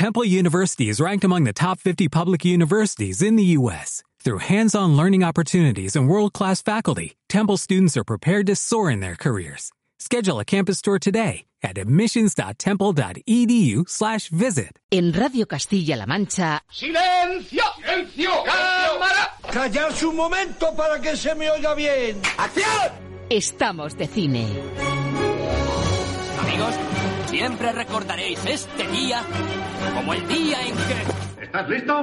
Temple University is ranked among the top 50 public universities in the U.S. Through hands-on learning opportunities and world-class faculty, Temple students are prepared to soar in their careers. Schedule a campus tour today at admissions.temple.edu/visit. En Radio Castilla-La Mancha. ¡Silencio! ¡Silencio! ¡Cámara! ¡Callarse un momento para que se me oiga bien! ¡Acción! Estamos de cine. Amigos, siempre recordaréis este día como el día en que... ¿Estás listo?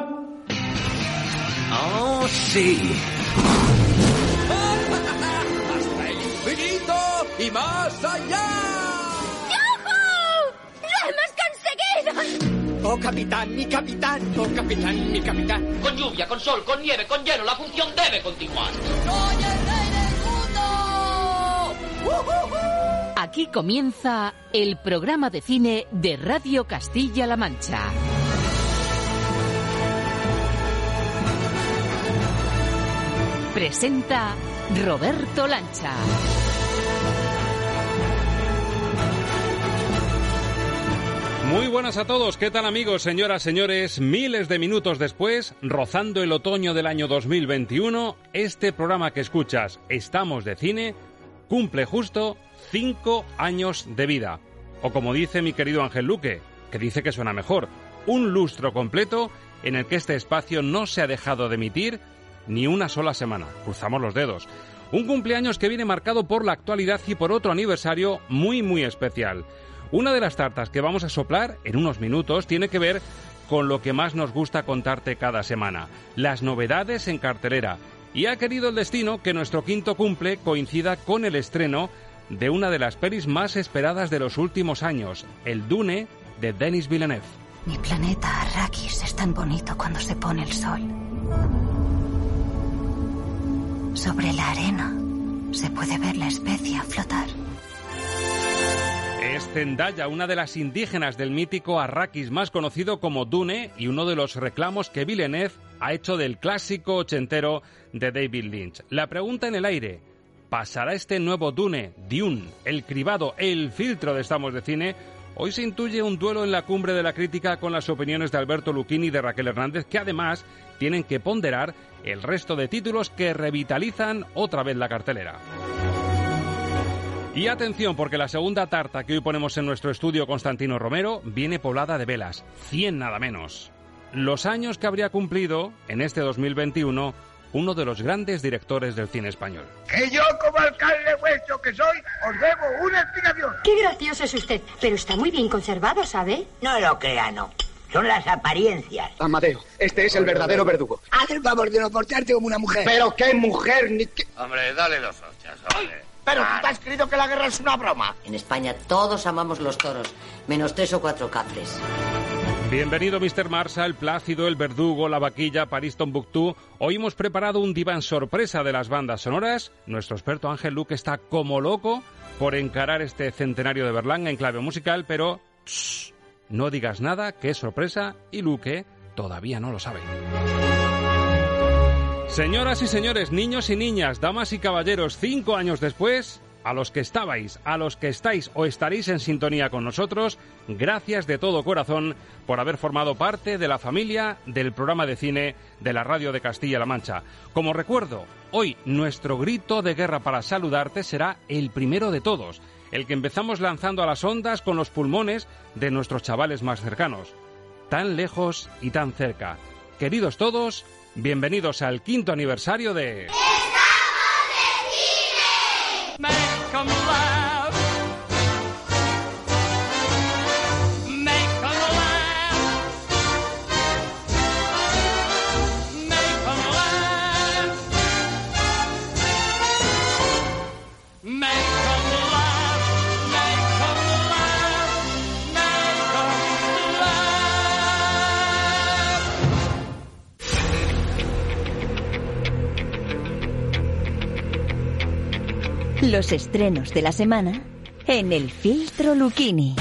¡Oh, sí! ¡Hasta el infinito y más allá! ¡Lo hemos conseguido! ¡Oh, capitán, mi capitán! ¡Oh, capitán, mi capitán! Con lluvia, con sol, con nieve, con hielo, la función debe continuar. ¡Soy el rey del mundo! Aquí comienza el programa de cine de Radio Castilla-La Mancha. Presenta Roberto Lancha. Muy buenas a todos, ¿qué tal amigos, señoras, señores? Miles de minutos después, rozando el otoño del año 2021, este programa que escuchas, Estamos de Cine, cumple justo cinco años de vida. O como dice mi querido Ángel Luque, que dice que suena mejor, un lustro completo en el que este espacio no se ha dejado de emitir ni una sola semana. Cruzamos los dedos. Un cumpleaños que viene marcado por la actualidad y por otro aniversario muy muy especial. Una de las tartas que vamos a soplar en unos minutos tiene que ver con lo que más nos gusta contarte cada semana, las novedades en cartelera. Y ha querido el destino que nuestro quinto cumple coincida con el estreno de una de las pelis más esperadas de los últimos años, El Dune de Denis Villeneuve. Mi planeta Arrakis es tan bonito cuando se pone el sol. Sobre la arena se puede ver la especia flotar. Es Zendaya, una de las indígenas del mítico Arrakis más conocido como Dune y uno de los reclamos que Villeneuve ha hecho del clásico ochentero de David Lynch. La pregunta en el aire, ¿pasará este nuevo Dune, Dune, el cribado, el filtro de Estamos de Cine? Hoy se intuye un duelo en la cumbre de la crítica con las opiniones de Alberto Lucchini y de Raquel Hernández, que además tienen que ponderar el resto de títulos que revitalizan otra vez la cartelera. Y atención, porque la segunda tarta que hoy ponemos en nuestro estudio Constantino Romero viene poblada de velas, 100 nada menos. Los años que habría cumplido en este 2021 uno de los grandes directores del cine español. Que yo, como alcalde vuestro que soy, os debo una explicación. Qué gracioso es usted, pero está muy bien conservado, ¿sabe? No lo crea, no. Son las apariencias. Amadeo, este es el verdadero verdugo. Haz el favor de no portarte como una mujer. Pero qué mujer, ni qué... Hombre, dale los hostias, hombre. Pero tú te has creído que la guerra es una broma. En España todos amamos los toros, menos tres o cuatro capres. Bienvenido Mr. Marshall, Plácido, El Verdugo, La Vaquilla, París Tombuctú. Hoy hemos preparado un diván sorpresa de las bandas sonoras. Nuestro experto Ángel Luque está como loco por encarar este centenario de Berlanga en clave musical, pero shh, no digas nada, que es sorpresa y Luque todavía no lo sabe. Señoras y señores, niños y niñas, damas y caballeros, cinco años después, a los que estabais, a los que estáis o estaréis en sintonía con nosotros, gracias de todo corazón por haber formado parte de la familia del programa de cine de la radio de Castilla-La Mancha. Como recuerdo, hoy nuestro grito de guerra para saludarte será el primero de todos, el que empezamos lanzando a las ondas con los pulmones de nuestros chavales más cercanos. Tan lejos y tan cerca. Queridos todos, bienvenidos al quinto aniversario de... Make 'em come Los estrenos de la semana en el filtro Lucchini.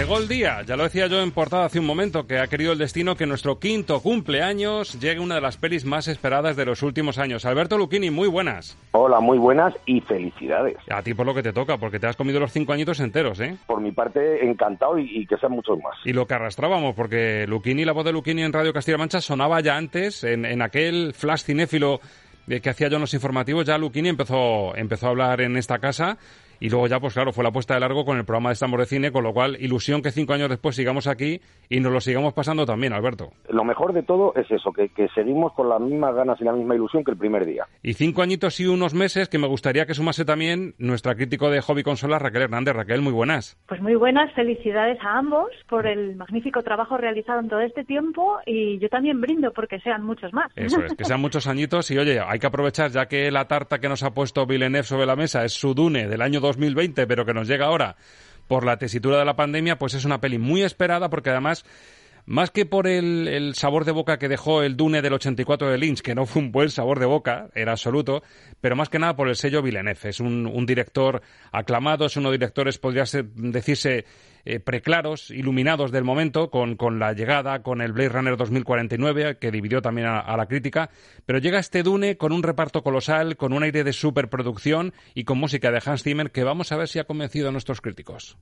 Llegó el día, ya lo decía yo en portada hace un momento, que ha querido el destino que nuestro quinto cumpleaños llegue una de las pelis más esperadas de los últimos años. Alberto Luquini, muy buenas. Hola, muy buenas y felicidades. A ti por lo que te toca, porque te has comido los cinco añitos enteros, ¿eh? Por mi parte, encantado y, y que sean muchos más. Y lo que arrastrábamos, porque Luquini, la voz de Luquini en Radio Castilla-La Mancha sonaba ya antes, en, en aquel flash cinéfilo que hacía yo en los informativos, ya Luquini empezó, empezó a hablar en esta casa y luego ya, pues claro, fue la puesta de largo con el programa de Estamos de Cine, con lo cual, ilusión que cinco años después sigamos aquí y nos lo sigamos pasando también, Alberto. Lo mejor de todo es eso, que, que seguimos con las mismas ganas y la misma ilusión que el primer día. Y cinco añitos y unos meses que me gustaría que sumase también nuestra crítico de hobby consolas, Raquel Hernández. Raquel, muy buenas. Pues muy buenas, felicidades a ambos por el magnífico trabajo realizado en todo este tiempo y yo también brindo porque sean muchos más. Eso es, que sean muchos añitos y oye, hay que aprovechar ya que la tarta que nos ha puesto Villeneuve sobre la mesa es su Dune del año 2020, pero que nos llega ahora por la tesitura de la pandemia, pues es una peli muy esperada porque además más que por el, sabor de boca que dejó el Dune del 84 de Lynch, que no fue un buen sabor de boca, era absoluto, pero más que nada por el sello Villeneuve. Es un, un director aclamado, es uno de directores, podría ser, decirse, eh, preclaros, iluminados del momento, con, con, la llegada, con el Blade Runner 2049, que dividió también a, a, la crítica, pero llega este Dune con un reparto colosal, con un aire de superproducción y con música de Hans Zimmer que vamos a ver si ha convencido a nuestros críticos.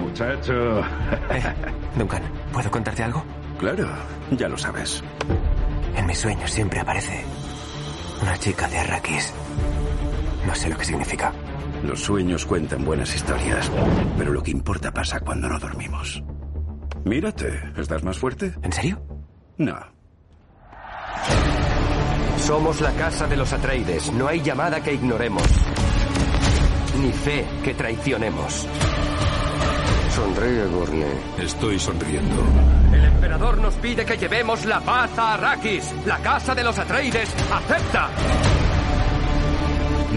Muchacho. Eh, Duncan, ¿puedo contarte algo? Claro, ya lo sabes. En mis sueños siempre aparece una chica de Arrakis. No sé lo que significa. Los sueños cuentan buenas historias, pero lo que importa pasa cuando no dormimos. Mírate, ¿estás más fuerte? ¿En serio? No. Somos la casa de los Atreides. No hay llamada que ignoremos. Ni fe que traicionemos. Sonríe, Gurney. Estoy sonriendo. El emperador nos pide que llevemos la paz a Arrakis. La casa de los Atreides acepta.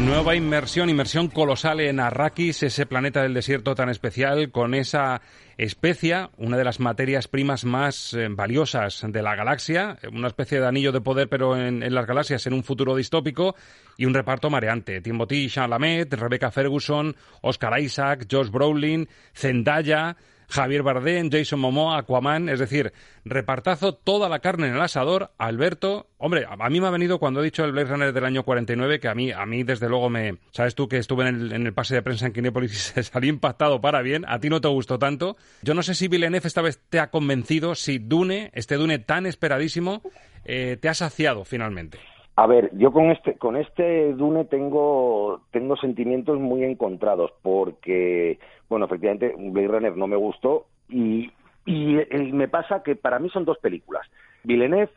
Nueva inmersión, inmersión colosal en Arrakis, ese planeta del desierto tan especial, con esa especia, una de las materias primas más eh, valiosas de la galaxia, una especie de anillo de poder, pero en, las galaxias, en un futuro distópico, y un reparto mareante. Timothy Chalamet, Rebecca Ferguson, Oscar Isaac, Josh Brolin, Zendaya, Javier Bardem, Jason Momoa, Aquaman, es decir, repartazo toda la carne en el asador. Alberto, hombre, a mí me ha venido cuando he dicho el Blade Runner del año 49 que a mí, a mí desde luego me, sabes tú que estuve en el, pase de prensa en Kinépolis y salí impactado para bien. A ti no te gustó tanto. Yo no sé si Villeneuve esta vez te ha convencido, si Dune, este Dune tan esperadísimo, eh, te ha saciado finalmente. A ver, yo con este con este Dune tengo tengo sentimientos muy encontrados porque bueno, efectivamente Blade Runner no me gustó y y, me pasa que para mí son dos películas. Villeneuve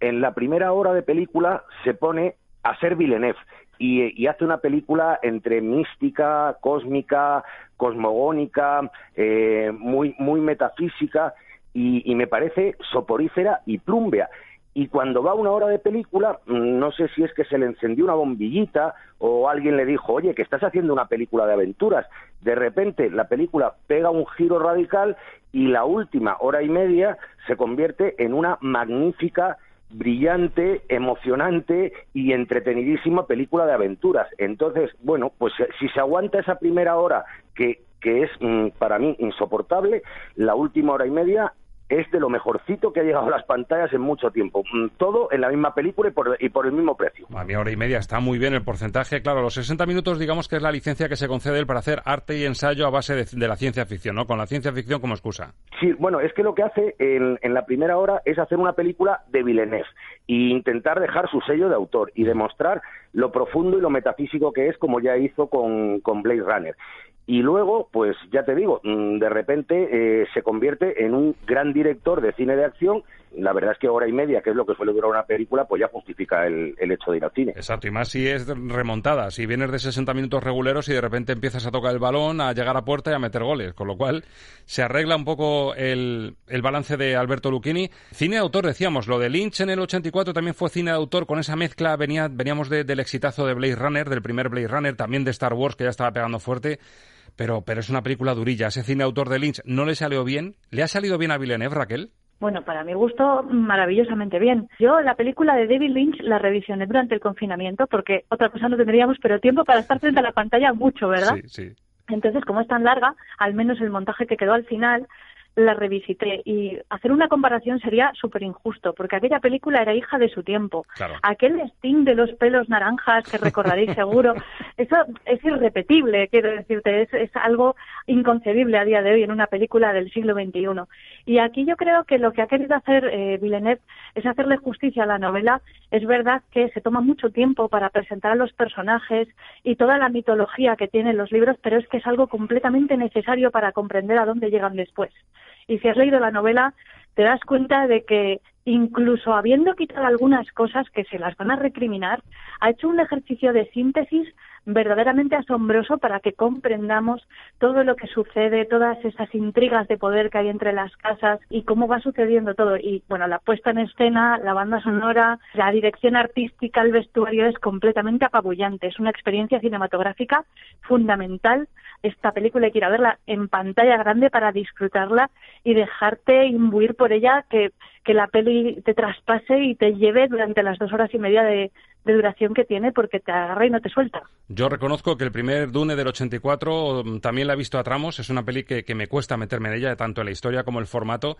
en la primera hora de película se pone a ser Villeneuve y, y, hace una película entre mística, cósmica, cosmogónica, eh, muy, muy metafísica y, y, me parece soporífera y plumbea. Y cuando va una hora de película, no sé si es que se le encendió una bombillita o alguien le dijo, oye, que estás haciendo una película de aventuras. De repente la película pega un giro radical y la última hora y media se convierte en una magnífica brillante, emocionante y entretenidísima película de aventuras. Entonces, bueno, pues si se aguanta esa primera hora que, que es mmm, para mí insoportable, la última hora y media es de lo mejorcito que ha llegado a las pantallas en mucho tiempo. Todo en la misma película y por, y por el mismo precio. A mi hora y media está muy bien el porcentaje. Claro, los 60 minutos digamos que es la licencia que se concede él para hacer arte y ensayo a base de, de, la ciencia ficción, ¿no? Con la ciencia ficción como excusa. Sí, bueno, es que lo que hace en, en la primera hora es hacer una película de Villeneuve e intentar dejar su sello de autor y demostrar lo profundo y lo metafísico que es como ya hizo con, con Blade Runner y luego, pues ya te digo, de repente eh, se convierte en un gran director de cine de acción. La verdad es que hora y media, que es lo que suele durar una película, pues ya justifica el, el, hecho de ir al cine. Exacto, y más si es remontada, si vienes de 60 minutos reguleros y de repente empiezas a tocar el balón, a llegar a puerta y a meter goles, con lo cual se arregla un poco el, el balance de Alberto Lucchini. Cine de autor, decíamos, lo de Lynch en el 84 también fue cine de autor, con esa mezcla venía, veníamos de, del exitazo de Blade Runner, del primer Blade Runner, también de Star Wars, que ya estaba pegando fuerte pero, pero es una película durilla. Ese cine autor de Lynch no le salió bien. ¿Le ha salido bien a Villeneuve, Raquel? Bueno, para mi gusto, maravillosamente bien. Yo la película de David Lynch la revisioné durante el confinamiento porque otra cosa no tendríamos, pero tiempo para estar frente a la pantalla mucho, ¿verdad? Sí, sí. Entonces, como es tan larga, al menos el montaje que quedó al final la revisité y hacer una comparación sería súper injusto, porque aquella película era hija de su tiempo. Claro. Aquel sting de los pelos naranjas que recordaréis seguro, eso es irrepetible, quiero decirte, es, es algo inconcebible a día de hoy en una película del siglo XXI. Y aquí yo creo que lo que ha querido hacer eh, Villeneuve es hacerle justicia a la novela. Es verdad que se toma mucho tiempo para presentar a los personajes y toda la mitología que tienen los libros, pero es que es algo completamente necesario para comprender a dónde llegan después. Y si has leído la novela, te das cuenta de que incluso habiendo quitado algunas cosas que se las van a recriminar, ha hecho un ejercicio de síntesis verdaderamente asombroso para que comprendamos todo lo que sucede, todas esas intrigas de poder que hay entre las casas y cómo va sucediendo todo. Y bueno, la puesta en escena, la banda sonora, la dirección artística, el vestuario es completamente apabullante. Es una experiencia cinematográfica fundamental. Esta película hay que ir a verla en pantalla grande para disfrutarla y dejarte imbuir por ella que, que la peli te traspase y te lleve durante las dos horas y media de, de duración que tiene porque te agarra y no te suelta. Yo reconozco que el primer Dune del 84 mm, también la he visto a tramos, es una peli que, que me cuesta meterme en ella, tanto en la historia como el formato.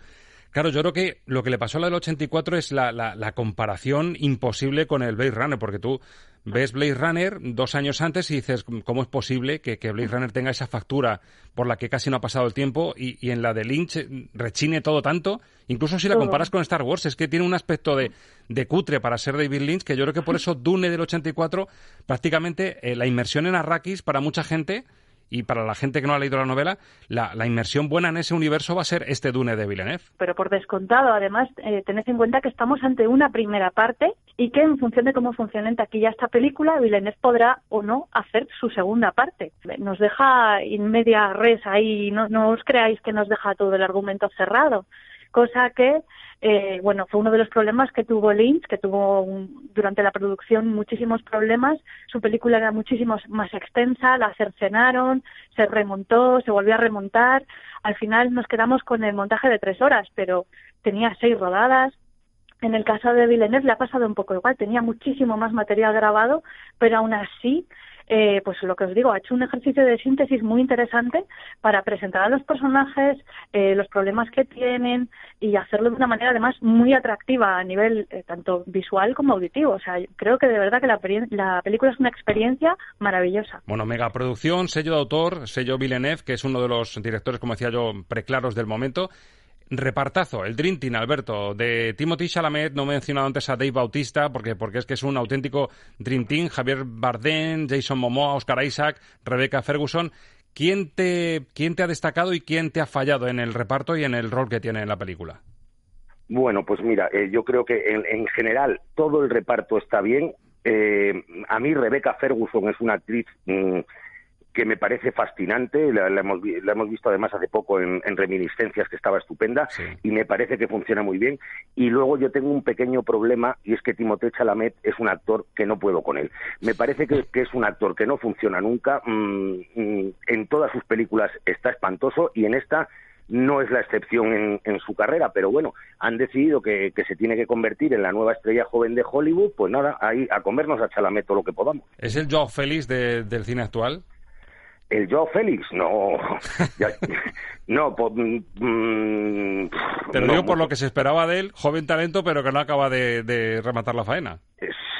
Claro, yo creo que lo que le pasó a la del 84 es la, la, la comparación imposible con el Blade Runner, porque tú ves Blade Runner dos años antes y dices, ¿cómo es posible que, que Blade Runner tenga esa factura por la que casi no ha pasado el tiempo y, y en la de Lynch rechine todo tanto? Incluso si la comparas con Star Wars, es que tiene un aspecto de, de cutre para ser David Lynch, que yo creo que por eso Dune del 84, prácticamente eh, la inmersión en Arrakis para mucha gente y para la gente que no ha leído la novela, la, inmersión buena en ese universo va a ser este Dune de Villeneuve. Pero por descontado, además, eh, tened en cuenta que estamos ante una primera parte y que en función de cómo funcione en taquilla esta película, Villeneuve podrá o no hacer su segunda parte. Nos deja in media res ahí, no os creáis que nos deja todo el argumento cerrado, cosa que eh, bueno, fue uno de los problemas que tuvo Lynch, que tuvo un, durante la producción muchísimos problemas. Su película era muchísimo más extensa, la cercenaron, se remontó, se volvió a remontar. Al final nos quedamos con el montaje de tres horas, pero tenía seis rodadas. En el caso de Villeneuve le ha pasado un poco igual, tenía muchísimo más material grabado, pero aún así eh, pues lo que os digo, ha hecho un ejercicio de síntesis muy interesante para presentar a los personajes, eh, los problemas que tienen y hacerlo de una manera además muy atractiva a nivel eh, tanto visual como auditivo. O sea, creo que de verdad que la, la, película es una experiencia maravillosa. Bueno, megaproducción, sello de autor, sello Villeneuve, que es uno de los directores, como decía yo, preclaros del momento. Repartazo, el Dream Team, Alberto, de Timothy Chalamet, no he mencionado antes a Dave Bautista, porque, porque es que es un auténtico Dream Team, Javier Bardem, Jason Momoa, Oscar Isaac, Rebecca Ferguson. ¿Quién te, ¿Quién te ha destacado y quién te ha fallado en el reparto y en el rol que tiene en la película? Bueno, pues mira, eh, yo creo que en, en, general todo el reparto está bien. Eh, a mí Rebecca Ferguson es una actriz mmm, que me parece fascinante, la, la, hemos, la, hemos, visto además hace poco en, en Reminiscencias, que estaba estupenda, sí. y me parece que funciona muy bien. Y luego yo tengo un pequeño problema, y es que Timothée Chalamet es un actor que no puedo con él. Me parece que, que es un actor que no funciona nunca, mm, mm, en todas sus películas está espantoso, y en esta no es la excepción en, en, su carrera, pero bueno, han decidido que, que, se tiene que convertir en la nueva estrella joven de Hollywood, pues nada, ahí a comernos a Chalamet todo lo que podamos. ¿Es el Joe Félix de, del cine actual? El Joe Félix, no. ya, no, pues, mm, Te lo no, digo por lo que se esperaba de él, joven talento, pero que no acaba de, de rematar la faena.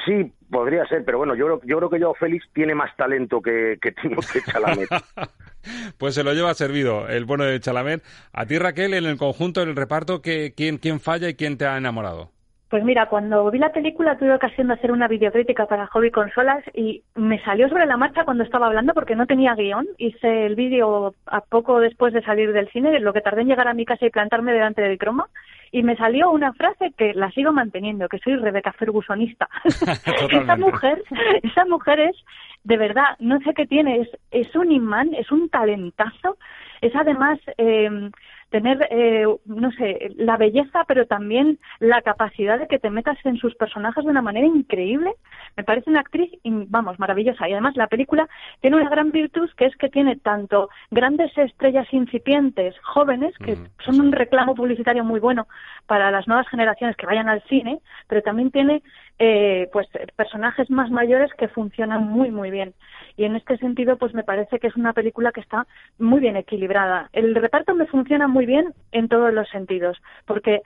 Sí, podría ser, pero bueno, yo, yo creo que Joe Félix tiene más talento que, que Timothée Chalamet. pues se lo lleva servido el bueno de Chalamet. A ti, Raquel, en el conjunto, en el reparto, ¿qué, quién, ¿quién falla y quién te ha enamorado? Pues mira, cuando vi la película tuve ocasión de hacer una videocrítica para Hobby Consolas y me salió sobre la marcha cuando estaba hablando porque no tenía guion. Hice el vídeo a poco después de salir del cine, lo que tardé en llegar a mi casa y plantarme delante del croma. Y me salió una frase que la sigo manteniendo, que soy Rebeca Fergusonista. esa mujer, esa mujer es, de verdad, no sé qué tiene, es, es un imán, es un talentazo. Es además... Eh, tener, eh, no sé, la belleza, pero también la capacidad de que te metas en sus personajes de una manera increíble. Me parece una actriz, vamos, maravillosa. Y además la película tiene una gran virtud que es que tiene tanto grandes estrellas incipientes, jóvenes, que son un reclamo publicitario muy bueno para las nuevas generaciones que vayan al cine, pero también tiene eh, pues personajes más mayores que funcionan muy muy bien. Y en este sentido pues me parece que es una película que está muy bien equilibrada. El reparto me funciona muy bien en todos los sentidos porque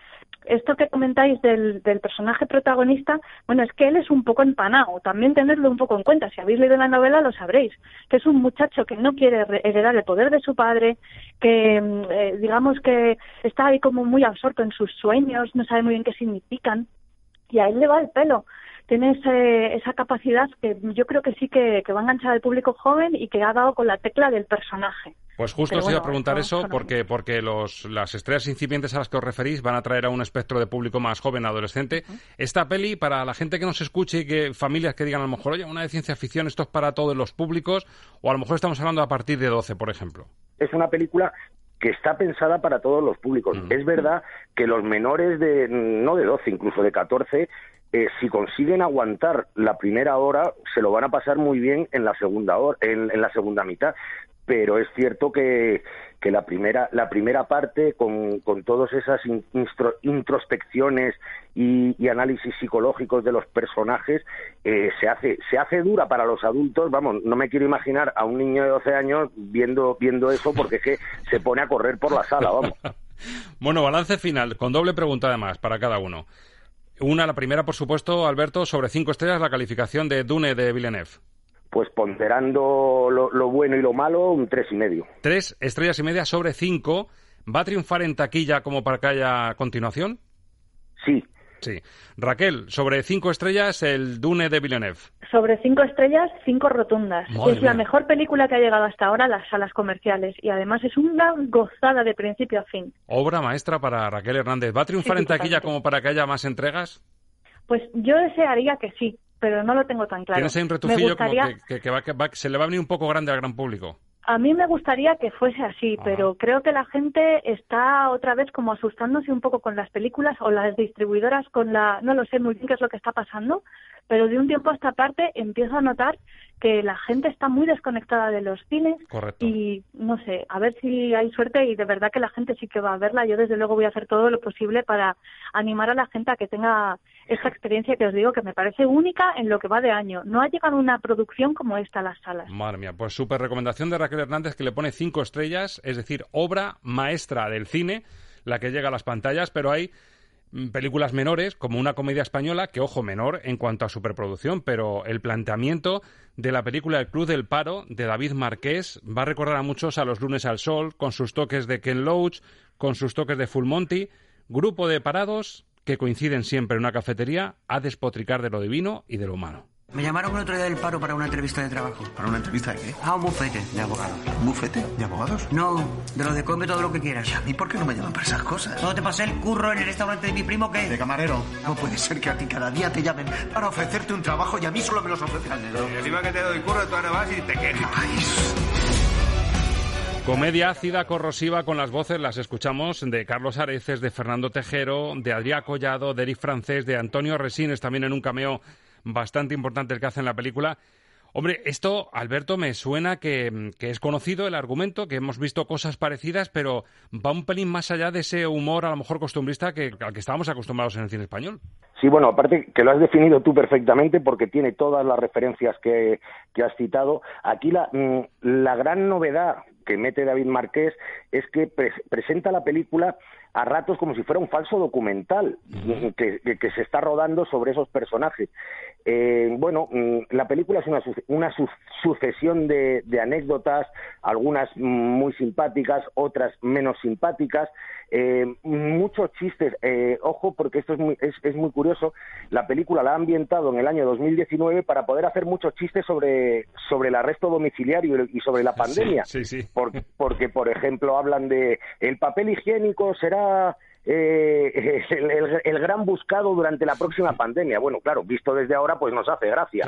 esto que comentáis del, del personaje protagonista, bueno, es que él es un poco empanado, también tenerlo un poco en cuenta, si habéis leído la novela lo sabréis, que es un muchacho que no quiere heredar el poder de su padre, que mm, eh, digamos que está ahí como muy absorto en sus sueños, no sabe muy bien qué significan, y a él le va el pelo. Tiene ese, esa capacidad que yo creo que sí que, que va a enganchar al público joven y que ha dado con la tecla del personaje. Pues justo Pero os iba a preguntar eso porque, porque los, las estrellas incipientes a las que os referís van a traer a un espectro de público más joven, adolescente. Esta peli, para la gente que nos escuche y que familias que digan a lo mejor, oye, una de ciencia ficción, esto es para todos los públicos, o a lo mejor estamos hablando a partir de 12, por ejemplo. es una película que está pensada para todos los públicos. Es verdad que los menores de, no de 12, incluso de 14, eh, si consiguen aguantar la primera hora, se lo van a pasar muy bien en la segunda hora, en, en la segunda mitad. Pero es cierto que, que la primera la primera parte con, con todas esas introspecciones y, y análisis psicológicos de los personajes eh, se hace se hace dura para los adultos vamos no me quiero imaginar a un niño de 12 años viendo viendo eso porque es que se pone a correr por la sala vamos Bueno, balance final, con doble pregunta además para cada uno. Una, la primera, por supuesto, Alberto, sobre cinco estrellas, la calificación de Dune de Villeneuve. Pues ponderando lo, lo bueno y lo malo un tres y medio Tres estrellas y media sobre cinco. ¿Va a triunfar en taquilla como para que haya continuación? Sí. Sí. Raquel, sobre cinco estrellas, el Dune de Villeneuve. Sobre cinco estrellas, cinco rotundas. Madre es la mejor película que ha llegado hasta ahora a las salas comerciales y además es una gozada de principio a fin. Obra maestra para Raquel Hernández. ¿Va a triunfar Sí, en taquilla como para que haya más entregas? Pues yo desearía que sí, pero no lo tengo tan claro. ¿Tienes ahí un retufillo como gustaría- que, que- que va- que va- se le va a venir un poco grande al gran público? A mí me gustaría que fuese así, pero creo que la gente está otra vez como asustándose un poco con las películas o las distribuidoras con la... No lo sé muy bien qué es lo que está pasando, pero de un tiempo a esta parte empiezo a notar que la gente está muy desconectada de los cines Correcto. y no sé, a ver si hay suerte y de verdad que la gente sí que va a verla. Yo desde luego voy a hacer todo lo posible para animar a la gente a que tenga esta experiencia que os digo que me parece única en lo que va de año. No ha llegado una producción como esta a las salas. Madre mía, pues súper recomendación de Raquel Hernández que le pone cinco estrellas, es decir, obra maestra del cine, la que llega a las pantallas, pero hay películas menores, como una comedia española, que ojo, menor en cuanto a superproducción, pero el planteamiento de la película El Club del Paro, de David Marqués, va a recordar a muchos a Los lunes al sol, con sus toques de Ken Loach, con sus toques de Full Monty, grupo de parados que coinciden siempre en una cafetería a despotricar de lo divino y de lo humano. Me llamaron el otro día del paro para una entrevista de trabajo. ¿Para una entrevista de qué? A un bufete de abogados. ¿Un bufete de abogados? No, de lo de come todo lo que quieras. ¿Y a mí por qué no me llaman para esas cosas? ¿No te pasé el curro en el restaurante de mi primo qué? De camarero. No puede ser que a ti cada día te llamen para ofrecerte un trabajo y a mí solo me los ofrecen negro. Y encima que te doy curro, tú ahora vas y te quejas. Comedia ácida, corrosiva, con las voces las escuchamos de Carlos Areces, de Fernando Tejero, de Adrià Collado, de Eric Francés, de Antonio Resines, también en un cameo bastante importante el que hace en la película. Hombre, esto, Alberto, me suena que, que es conocido el argumento, que hemos visto cosas parecidas, pero va un pelín más allá de ese humor, a lo mejor costumbrista, que, al que estábamos acostumbrados en el cine español. Sí, bueno, aparte que lo has definido tú perfectamente porque tiene todas las referencias que, que has citado. Aquí la, mm, la gran novedad que mete David Marqués es que pre- presenta la película a ratos como si fuera un falso documental que, que- que se está rodando sobre esos personajes. Eh, bueno, mm, la película es una, una su- sucesión de, de anécdotas, algunas muy simpáticas, otras menos simpáticas, eh, muchos chistes. Eh, ojo, porque esto es muy, es, es muy curioso. La película la ha ambientado en el año 2019 para poder hacer muchos chistes sobre, sobre el arresto domiciliario y sobre la pandemia. Sí, sí. Por- porque, por ejemplo, hablan de el papel higiénico será eh, el, el- el gran buscado durante la próxima pandemia. Bueno, claro, visto desde ahora, pues nos hace gracia.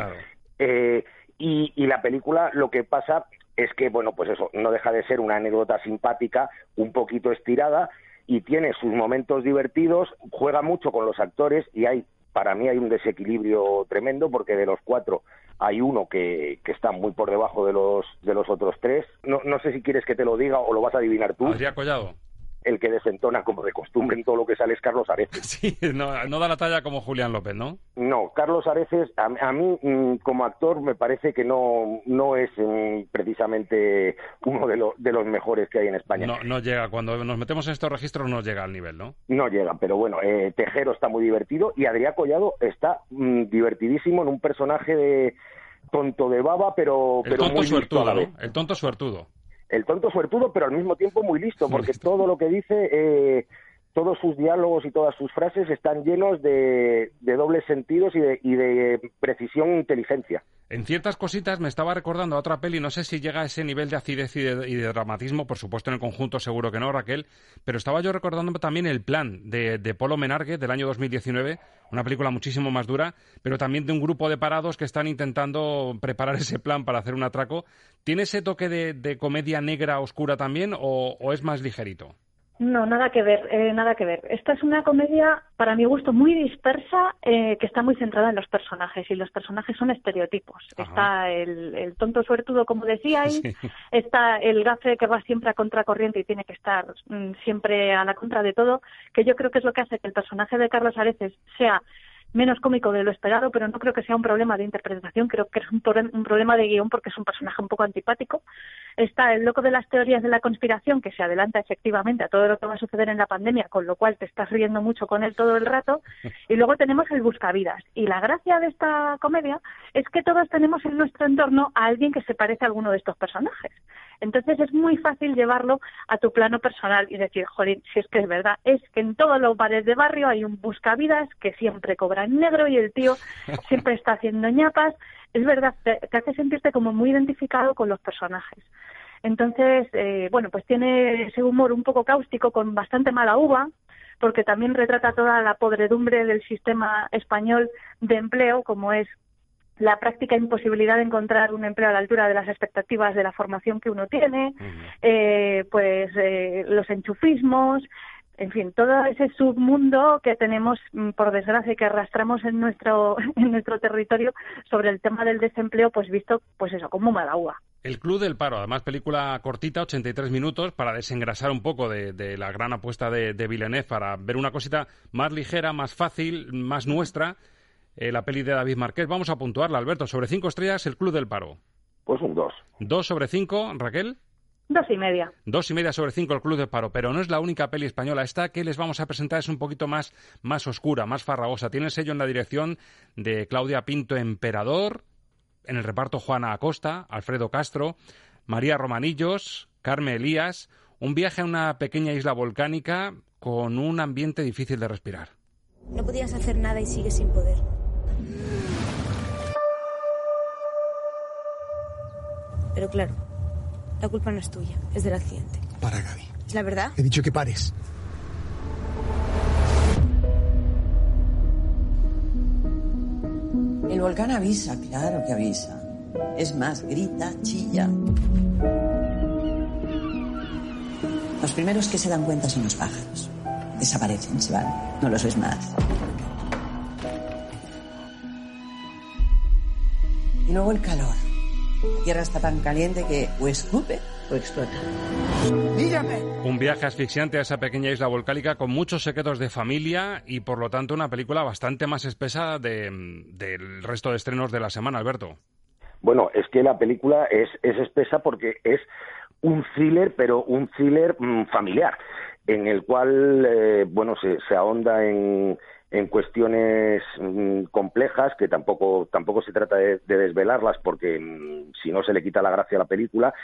Eh, y, y la película lo que pasa es que, bueno, pues eso, no deja de ser una anécdota simpática, un poquito estirada, y tiene sus momentos divertidos, juega mucho con los actores y hay, para mí hay un desequilibrio tremendo porque de los cuatro hay uno que, que está muy por debajo de los, de los otros tres. No, no sé si quieres que te lo diga o lo vas a adivinar tú. Adrián Collado. El que desentona como de costumbre en todo lo que sale es Carlos Areces. Sí, no, no da la talla como Julián López, ¿no? No, Carlos Areces, a, a mí mm, como actor me parece que no, no es mm, precisamente uno de, lo- de los mejores que hay en España. No, no llega, cuando nos metemos en estos registros no llega al nivel, ¿no? No llega, pero bueno, eh, Tejero está muy divertido y Adrián Collado está mm, divertidísimo en un personaje de tonto de baba, pero, El pero tonto muy a suertudo, la vez. ¿no? El tonto suertudo. El tonto suertudo, pero al mismo tiempo muy listo, porque todo lo que dice, eh, todos sus diálogos y todas sus frases están llenos de, dobles sentidos y de, y de precisión e inteligencia. En ciertas cositas me estaba recordando a otra peli, no sé si llega a ese nivel de acidez y de, y de dramatismo, por supuesto en el conjunto seguro que no, Raquel, pero estaba yo recordando también El Plan de, de Polo Menargue del año 2019, una película muchísimo más dura, pero también de un grupo de parados que están intentando preparar ese plan para hacer un atraco. ¿Tiene ese toque de, de comedia negra oscura también o, o es más ligerito? No, nada que ver, eh, nada que ver. Esta es una comedia, para mi gusto, muy dispersa, eh, que está muy centrada en los personajes, y los personajes son estereotipos. Está el, el tonto suertudo, como decíais, está el gafe que va siempre a contracorriente y tiene que estar mm, siempre a la contra de todo, que yo creo que es lo que hace que el personaje de Carlos Areces sea menos cómico de lo esperado, pero no creo que sea un problema de interpretación, creo que es un, un problema de guion porque es un personaje un poco antipático. Está el loco de las teorías de la conspiración, que se adelanta efectivamente a todo lo que va a suceder en la pandemia, con lo cual te estás riendo mucho con él todo el rato. Y luego tenemos el buscavidas. Y la gracia de esta comedia es que todos tenemos en nuestro entorno a alguien que se parece a alguno de estos personajes. Entonces es muy fácil llevarlo a tu plano personal y decir, jolín, si es que es verdad, es que en todos los bares de barrio hay un buscavidas que siempre cobra en negro y el tío siempre está haciendo ñapas. Es verdad, te, te hace sentirte como muy identificado con los personajes. Entonces, eh, bueno, pues tiene ese humor un poco cáustico con bastante mala uva, porque también retrata toda la podredumbre del sistema español de empleo, como es la práctica imposibilidad de encontrar un empleo a la altura de las expectativas de la formación que uno tiene, eh, pues eh, los enchufismos, en fin, todo ese submundo que tenemos, mm, por desgracia, y que arrastramos en nuestro, en nuestro territorio sobre el tema del desempleo, pues visto, pues eso, como mala uva. El Club del Paro, además película cortita, 83 minutos, para desengrasar un poco de, de la gran apuesta de, de Villeneuve, para ver una cosita más ligera, más fácil, más nuestra, eh, la peli de David Marqués. Vamos a puntuarla, Alberto. Sobre cinco estrellas, El Club del Paro. Pues un 2. Dos sobre cinco, Raquel. Dos y media. Dos y media sobre cinco el Club del Paro, pero no es la única peli española. Esta que les vamos a presentar es un poquito más, más oscura, más farragosa. Tiene el sello en la dirección de Claudia Pinto Emperador, en el reparto Juana Acosta, Alfredo Castro, María Romanillos, Carmen Elías. Un viaje a una pequeña isla volcánica con un ambiente difícil de respirar. No podías hacer nada y sigues sin poder. Pero claro, la culpa no es tuya, es del accidente. Para, Gaby. ¿Es la verdad? He dicho que pares. El volcán avisa, claro que avisa. Es más, grita, chilla. Los primeros que se dan cuenta son los pájaros. Desaparecen, se van. No los ves más. Y luego el calor. Tierra está tan caliente que o escupe o explota. ¡Mírame! Un viaje asfixiante a esa pequeña isla volcánica con muchos secretos de familia y por lo tanto una película bastante más espesa de- del resto de estrenos de la semana, Alberto. Bueno, es que la película es, es espesa porque es un thriller, pero un thriller mm, familiar, en el cual, eh, bueno, se, se ahonda en, en cuestiones mm, complejas que tampoco, tampoco se trata de, de desvelarlas porque mm, si no se le quita la gracia a la película.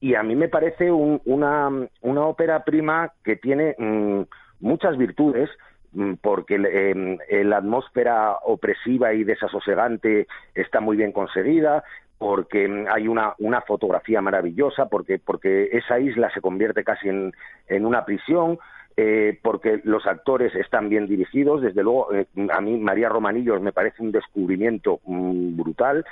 Y a mí me parece un- una, una ópera prima que tiene mm, muchas virtudes, mm, porque eh, eh, la atmósfera opresiva y desasosegante está muy bien conseguida, porque mm, hay una, una fotografía maravillosa, porque, porque esa isla se convierte casi en, en una prisión, eh, porque los actores están bien dirigidos. Desde luego, eh, a mí María Romanillos me parece un descubrimiento mm, brutal.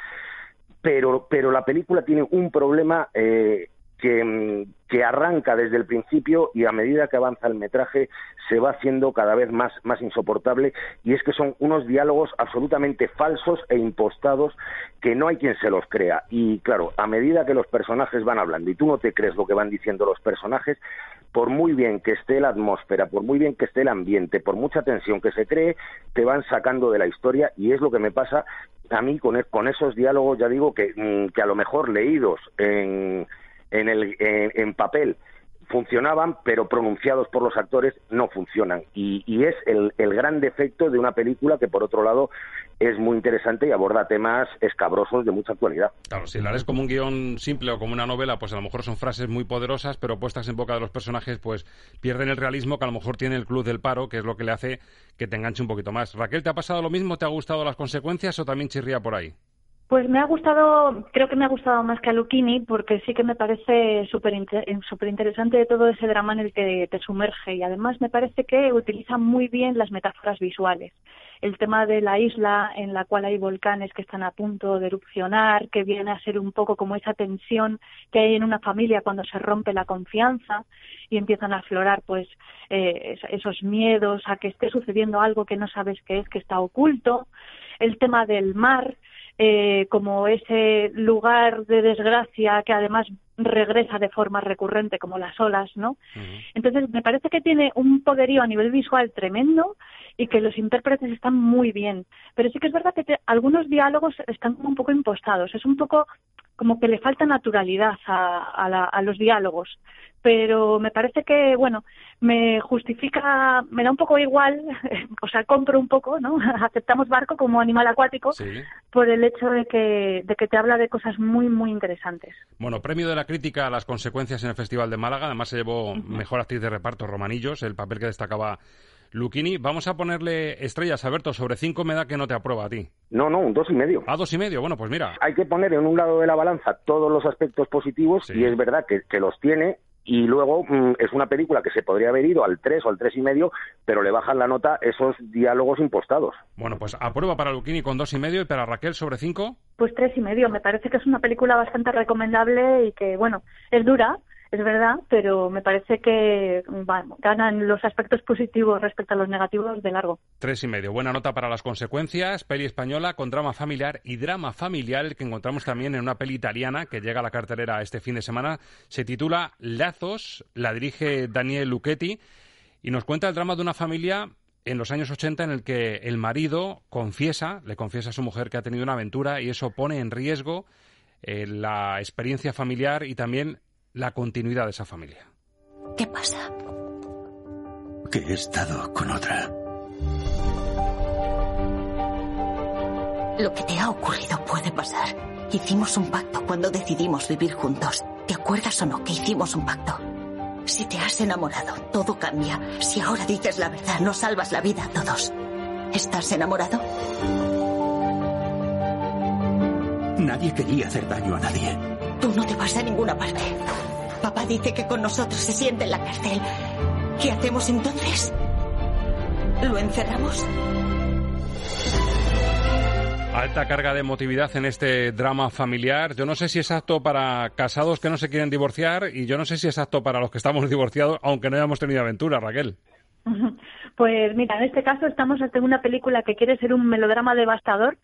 pero, pero la película tiene un problema eh, que, mm, que arranca desde el principio y a medida que avanza el metraje se va haciendo cada vez más, más insoportable y es que son unos diálogos absolutamente falsos e impostados que no hay quien se los crea. Y claro, a medida que los personajes van hablando y tú no te crees lo que van diciendo los personajes, por muy bien que esté la atmósfera, por muy bien que esté el ambiente, por mucha tensión que se cree, te van sacando de la historia y es lo que me pasa a mí con, e- esos diálogos, ya digo, que, mm, que a lo mejor leídos en, en, el, en, en papel funcionaban, pero pronunciados por los actores no funcionan. Y, es el, el gran defecto de una película que, por otro lado, es muy interesante y aborda temas escabrosos de mucha actualidad. Claro, si la lees como un guion simple o como una novela, pues a lo mejor son frases muy poderosas, pero puestas en boca de los personajes, pues pierden el realismo que a lo mejor tiene el Club del Paro, que es lo que le hace que te enganche un poquito más. Raquel, ¿te ha pasado lo mismo? ¿Te ha gustado las consecuencias o también chirría por ahí? Pues me ha gustado, creo que me ha gustado más que a Lucchini, porque sí que me parece súper super interesante todo ese drama en el que te sumerge y además me parece que utiliza muy bien las metáforas visuales. El tema de la isla en la cual hay volcanes que están a punto de erupcionar, que viene a ser un poco como esa tensión que hay en una familia cuando se rompe la confianza y empiezan a aflorar pues eh, esos miedos a que esté sucediendo algo que no sabes qué es, que está oculto. El tema del mar, eh, como ese lugar de desgracia que además regresa de forma recurrente como las olas, ¿no? Entonces me parece que tiene un poderío a nivel visual tremendo y que los intérpretes están muy bien, pero sí que es verdad que te- algunos diálogos están como un poco impostados, es un poco como que le falta naturalidad a, a la- a los diálogos, pero me parece que, bueno, me justifica, me da un poco igual, o sea, compro un poco, ¿no? Aceptamos barco como animal acuático por el hecho de que, de que te habla de cosas muy, muy interesantes. Bueno, premio de la crítica a las consecuencias en el Festival de Málaga. Además se llevó mejor actriz de reparto Romanillos, el papel que destacaba Luchini. Vamos a ponerle estrellas, Alberto. Sobre cinco me da que no te aprueba a ti. No, no, un dos y medio. Ah, dos y medio. Bueno, pues mira. Hay que poner en un lado de la balanza todos los aspectos positivos y es verdad que, que los tiene y luego mm, es una película que se podría haber ido al 3 o al tres y medio, pero le bajan la nota esos diálogos impostados. Bueno, pues aprueba para Luchini con dos y medio y para Raquel sobre cinco. Pues tres y medio, me parece que es una película bastante recomendable y que, bueno, es dura, es verdad, pero me parece que ganan los aspectos positivos respecto a los negativos de largo. Tres y medio. Buena nota para las consecuencias. Peli española con drama familiar y drama familiar, que encontramos también en una peli italiana que llega a la cartelera este fin de semana. Se titula Lazos, la dirige Daniel Lucchetti y nos cuenta el drama de una familia en los años 80 en el que el marido confiesa, le confiesa a su mujer que ha tenido una aventura y eso pone en riesgo eh, la experiencia familiar y también la continuidad de esa familia. ¿Qué pasa? Que he estado con otra. Lo que te ha ocurrido puede pasar. Hicimos un pacto cuando decidimos vivir juntos. ¿Te acuerdas o no que hicimos un pacto? Si te has enamorado, todo cambia. Si ahora dices la verdad, no salvas la vida a todos. ¿Estás enamorado? Nadie quería hacer daño a nadie. Tú no te vas a ninguna parte. Papá dice que con nosotros se siente en la cárcel. ¿Qué hacemos entonces? ¿Lo encerramos? Alta carga de emotividad en este drama familiar. Yo no sé si es apto para casados que no se quieren divorciar y yo no sé si es apto para los que estamos divorciados, aunque no hayamos tenido aventura, Raquel. Pues mira, en este caso estamos ante una película que quiere ser un melodrama devastador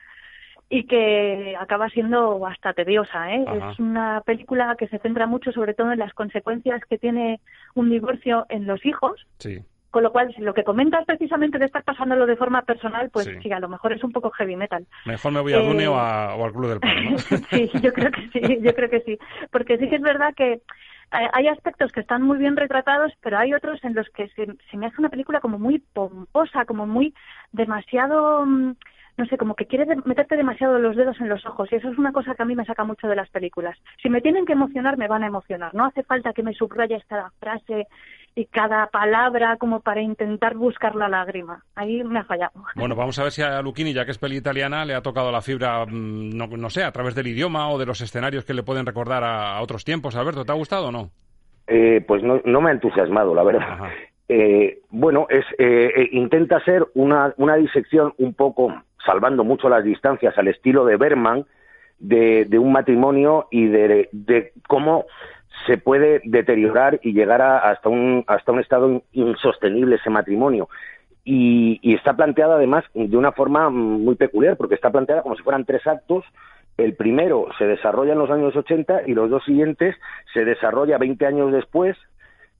y que acaba siendo hasta tediosa. ¿eh? Ajá. Es una película que se centra mucho sobre todo en las consecuencias que tiene un divorcio en los hijos, Sí. con lo cual si lo que comentas precisamente de estar pasándolo de forma personal, pues Sí. sí, a lo mejor es un poco heavy metal. Mejor me voy a Eh, Dune o, a- o al Club del Paro, ¿no? Sí, yo creo que sí, yo creo que sí. Porque sí que es verdad que hay hay aspectos que están muy bien retratados, pero hay otros en los que se, se me hace una película como muy pomposa, como muy demasiado, mm, no sé, como que quiere meterte demasiado los dedos en los ojos. Y eso es una cosa que a mí me saca mucho de las películas. Si me tienen que emocionar, me van a emocionar. No hace falta que me subrayes cada frase y cada palabra como para intentar buscar la lágrima. Ahí me ha fallado. Bueno, vamos a ver si a Luchini, ya que es peli italiana, le ha tocado la fibra, mm, no, no sé, a través del idioma o de los escenarios que le pueden recordar a, a otros tiempos. Alberto, ¿te ha gustado o no? Eh, pues no, no me ha entusiasmado, la verdad. Eh, bueno, es eh, eh, intenta ser una, una disección un poco, salvando mucho las distancias al estilo de Berman, de, un matrimonio y de, de cómo se puede deteriorar y llegar a- hasta un hasta un estado in- insostenible ese matrimonio. Y, y está planteada además de una forma muy peculiar porque está planteada como si fueran tres actos. El primero se desarrolla en los años 80 y los dos siguientes se desarrolla 20 años después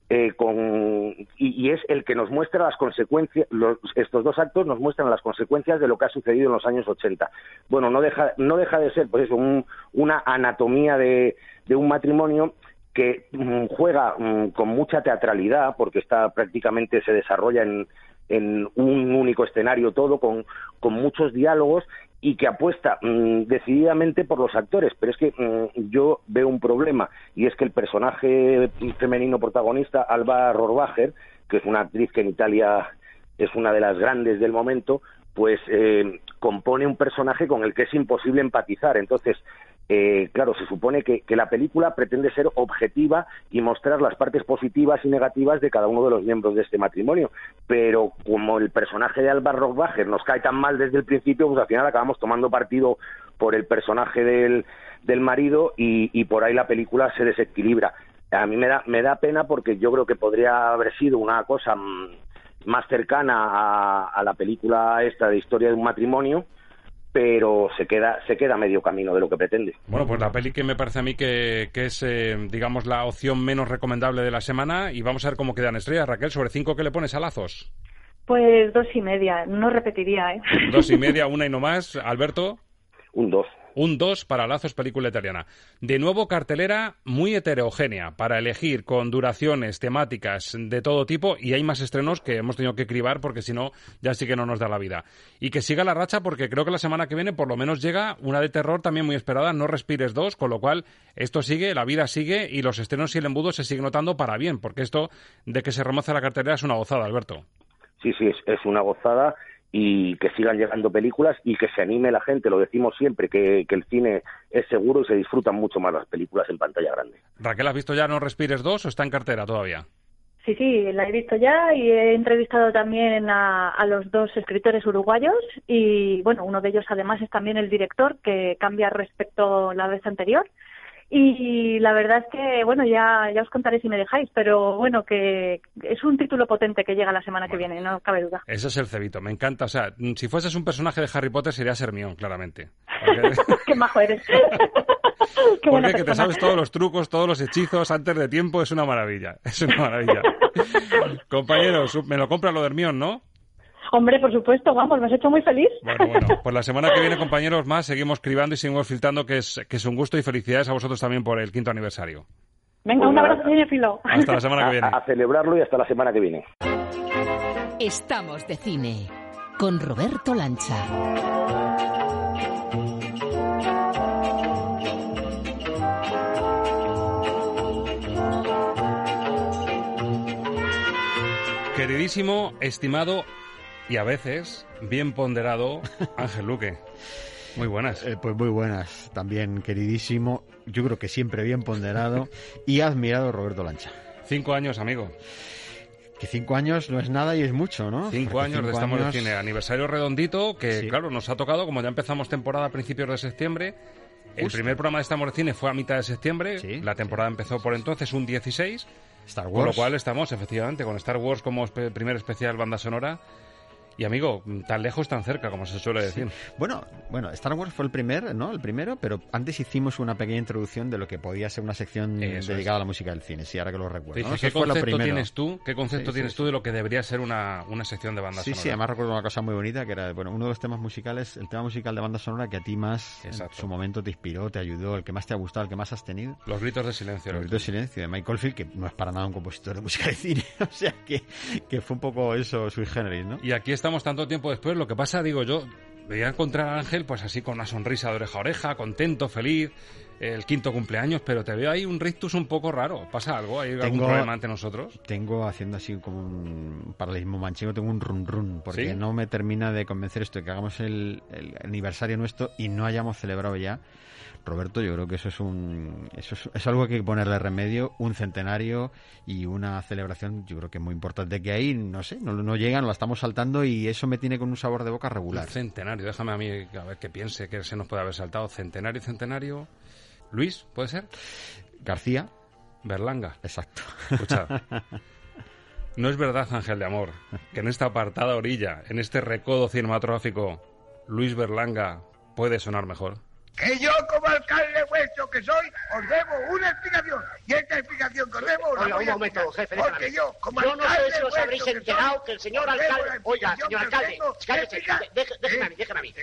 eh, con, y, es el que nos muestra las consecuencias, estos dos actos nos muestran las consecuencias de lo que ha sucedido en los años 80. Bueno, no deja, no deja de ser, pues eso, un- una anatomía de, de un matrimonio que mm, juega mm, con mucha teatralidad, porque está prácticamente se desarrolla en, en un único escenario todo, con, con muchos diálogos y que apuesta mm, decididamente por los actores. Pero es que mm, yo veo un problema y es que el personaje femenino protagonista, Alba Rohrwacher, que es una actriz que en Italia es una de las grandes del momento, pues eh, compone un personaje con el que es imposible empatizar. Entonces, eh, claro, se supone que, la película pretende ser objetiva y mostrar las partes positivas y negativas de cada uno de los miembros de este matrimonio. Pero como el personaje de Alba Rohrwacher nos cae tan mal desde el principio, pues al final acabamos tomando partido por el personaje del, marido y, y por ahí la película se desequilibra. A mí me da, me da pena porque yo creo que podría haber sido una cosa mm, más cercana a, a la película esta de historia de un matrimonio, pero se queda, se queda a medio camino de lo que pretende. Bueno, pues la peli que me parece a mí que, que es, eh, digamos, la opción menos recomendable de la semana y vamos a ver cómo quedan estrellas. Raquel, sobre cinco, ¿qué le pones a lazos? Pues dos y media, no repetiría, ¿eh? Dos y media, una y no más. Alberto. Un dos. Un dos para Lazos, película italiana. De nuevo, cartelera muy heterogénea para elegir con duraciones, temáticas de todo tipo y hay más estrenos que hemos tenido que cribar porque si no, ya sí que no nos da la vida. Y que siga la racha porque creo que la semana que viene por lo menos llega una de terror también muy esperada, No Respires dos, con lo cual esto sigue, la vida sigue y los estrenos y el embudo se sigue notando para bien, porque esto de que se remoce la cartelera es una gozada, Alberto. Sí, sí, es una gozada y que sigan llegando películas y que se anime la gente, lo decimos siempre, que, que el cine es seguro y se disfrutan mucho más las películas en pantalla grande. Raquel, ¿has visto ya No Respires dos o está en cartera todavía? Sí, sí, la he visto ya y he entrevistado también a, a los dos escritores uruguayos y, bueno, uno de ellos además es también el director que cambia respecto a la vez anterior. Y la verdad es que, bueno, ya, ya os contaré si me dejáis, pero bueno, que es un título potente que llega la semana que viene, no cabe duda. Ese es el cebito, me encanta. O sea, si fueses un personaje de Harry Potter sería Hermione, claramente. Qué majo eres. Qué Porque que te sabes todos los trucos, todos los hechizos antes de tiempo, es una maravilla. Es una maravilla. Compañeros, me lo compra lo de Hermione, ¿no? Hombre, por supuesto, vamos, me has hecho muy feliz. Bueno, bueno, pues la semana que viene, compañeros, más seguimos cribando y seguimos filtrando, que es, que es un gusto y felicidades a vosotros también por el quinto aniversario. Venga, un abrazo, señor Filo. Hasta la semana que viene. A, a celebrarlo y hasta la semana que viene. Estamos de cine con Roberto Lancha. Queridísimo, estimado y a veces bien ponderado Ángel Luque. Muy buenas. Eh, pues muy buenas, también queridísimo, yo creo que siempre bien ponderado y admirado Roberto Lancha. Cinco años, amigo. Que cinco años no es nada y es mucho, ¿no? Cinco Porque años cinco Estamos años- de Cine, aniversario redondito, que Sí. claro, nos ha tocado, como ya empezamos temporada a principios de septiembre. El Justo. primer programa de Estamos de Cine fue a mitad de septiembre, la temporada empezó por entonces un 16, Star con lo Wars. cual estamos efectivamente con Star Wars como primer especial banda sonora. Y amigo, tan lejos, tan cerca, como se suele decir. Bueno, bueno, Star Wars fue el primer, ¿no? El primero, pero antes hicimos una pequeña introducción de lo que podía ser una sección Eso dedicada a la música del cine, sí, ahora que lo recuerdo. Dice, ¿no? ¿Qué concepto tienes tú? ¿Qué concepto Sí, sí, tienes sí. tú de lo que debería ser una, una sección de banda Sí, sonora? sí, además recuerdo una cosa muy bonita que era, bueno, uno de los temas musicales, el tema musical de banda sonora que a ti más en su momento te inspiró, te ayudó, el que más te ha gustado, el que más has tenido. Los gritos de silencio. Los gritos de silencio de Michael Field, que no es para nada un compositor de música de cine, o sea que, que fue un poco eso, sui generis, ¿no? Y aquí estamos tanto tiempo después. Lo que pasa, digo yo, veía encontrar a Ángel pues así con una sonrisa de oreja a oreja, contento, feliz. el quinto cumpleaños, pero te veo ahí un rictus un poco raro. ¿Pasa algo? ¿Hay algún Tengo- problema ante nosotros? Tengo haciendo así como un paralelismo manchego, tengo un run run, porque ¿Sí? no me termina de convencer esto de que hagamos el, el aniversario nuestro y no hayamos celebrado ya. Roberto, yo creo que eso es un eso es, es algo que hay que ponerle remedio, un centenario y una celebración, yo creo que es muy importante que ahí, no sé, no, no llegan, lo estamos saltando y eso me tiene con un sabor de boca regular. Un centenario, déjame a mí a ver qué piense que se nos puede haber saltado. Centenario, centenario. Luis, ¿puede ser? García. Berlanga. Exacto. Escucha. No es verdad, Ángel de Amor, que en esta apartada orilla, en este recodo cinematográfico, Luis Berlanga puede sonar mejor. Que yo, como alcalde vuestro que soy, os debo una explicación. Y esta explicación que os debo os la voy un a momento, explicar. jefe, déjame. Porque yo, como Yo no sé alcalde si os habréis que soy, enterado que el señor alcalde... Oiga, señor alcalde, cállese, déjeme a mí, déjeme a mí.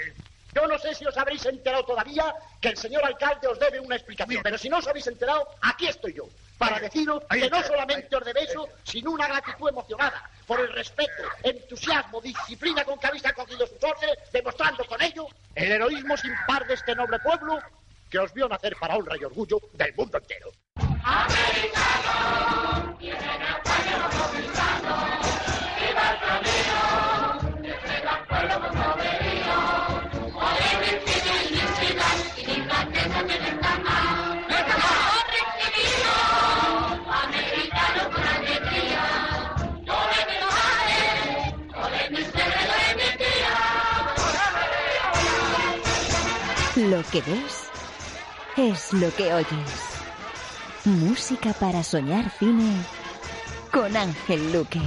Yo no sé si os habréis enterado todavía que el señor alcalde os debe una explicación, pero si no os habéis enterado, aquí estoy yo, para deciros ahí que no solamente os debe eso, sino una gratitud emocionada por el respeto, entusiasmo, disciplina con que habéis acogido sus órdenes, demostrando con ello el heroísmo sin par de este noble pueblo que os vio nacer para honra y orgullo del mundo entero. Lo que ves es lo que oyes. Música para soñar cine con Ángel Luque.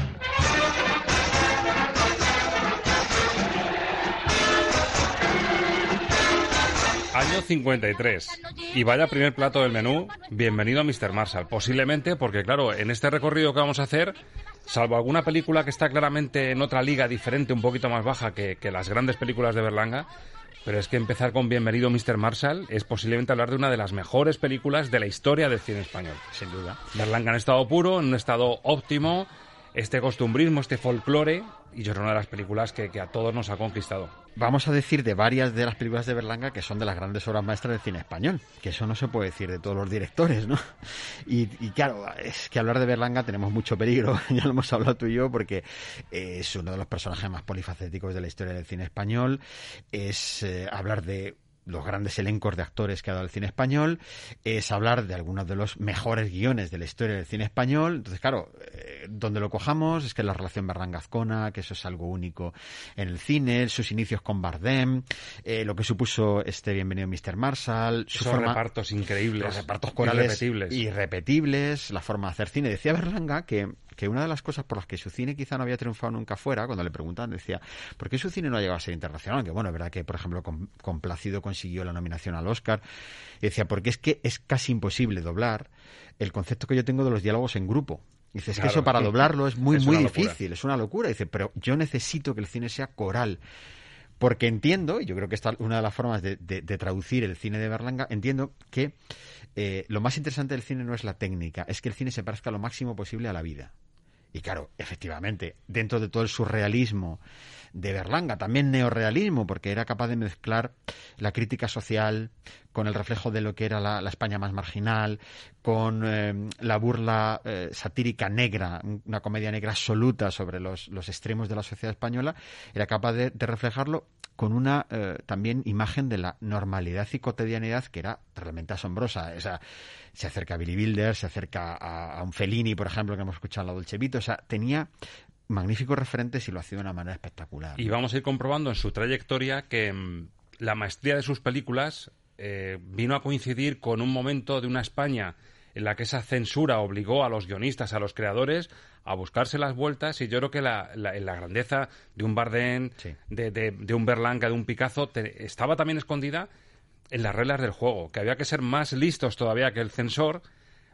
Año 53. Y vaya primer plato del menú. Bienvenido a Mr. Marshall. Posiblemente porque, claro, en este recorrido que vamos a hacer, salvo alguna película que está claramente en otra liga diferente, un poquito más baja que, que las grandes películas de Berlanga, pero es que empezar con Bienvenido Mr. Marshall es posiblemente hablar de una de las mejores películas de la historia del cine español. Sin duda. Berlanga en estado puro, en un estado óptimo, este costumbrismo, este folclore, y yo creo una de las películas que, a todos nos ha conquistado. Vamos a decir de varias de las películas de Berlanga que son de las grandes obras maestras del cine español, que eso no se puede decir de todos los directores, ¿no? Y, y claro, es que hablar de Berlanga tenemos mucho peligro, ya lo hemos hablado tú y yo, porque es uno de los personajes más polifacéticos de la historia del cine español, es eh, hablar de los grandes elencos de actores que ha dado el cine español, es hablar de algunos de los mejores guiones de la historia del cine español. Entonces, claro, eh, donde lo cojamos es que la relación Berlanga-Azcona, que eso es algo único en el cine, sus inicios con Bardem, eh, lo que supuso este Bienvenido Mr. Marshall, su Esos forma, repartos increíbles, los repartos corales irrepetibles. irrepetibles, la forma de hacer cine. Decía Berlanga que, que una de las cosas por las que su cine quizá no había triunfado nunca fuera, cuando le preguntaban, decía, ¿por qué su cine no ha llegado a ser internacional? Que bueno, es verdad que, por ejemplo, con, con Plácido consiguió la nominación al Oscar. Y decía, porque es que es casi imposible doblar el concepto que yo tengo de los diálogos en grupo. Dice, es que Claro. eso para doblarlo es muy, Es muy difícil, es una locura. Dice, pero yo necesito que el cine sea coral. Porque entiendo, y yo creo que esta es una de las formas de, de- de traducir el cine de Berlanga, entiendo que eh, lo más interesante del cine no es la técnica, es que el cine se parezca lo máximo posible a la vida. Y claro, efectivamente, dentro de todo el surrealismo de Berlanga, también neorrealismo, porque era capaz de mezclar la crítica social con el reflejo de lo que era la, la España más marginal, con eh, la burla eh, satírica negra, una comedia negra absoluta sobre los, los extremos de la sociedad española, era capaz de, de reflejarlo con una eh, también imagen de la normalidad y cotidianidad que era realmente asombrosa. O se acerca a Billy Wilder, se acerca a, a un Fellini, por ejemplo, que hemos escuchado en la Dolce Vita. O sea, tenía magníficos referentes y lo hacía de una manera espectacular. Y vamos a ir comprobando en su trayectoria que mm, la maestría de sus películas eh, vino a coincidir con un momento de una España en la que esa censura obligó a los guionistas, a los creadores, a buscarse las vueltas y yo creo que la, la- la grandeza de un Bardem, de, de- de un Berlanga, de un Picasso, te- estaba también escondida en las reglas del juego, que había que ser más listos todavía que el censor,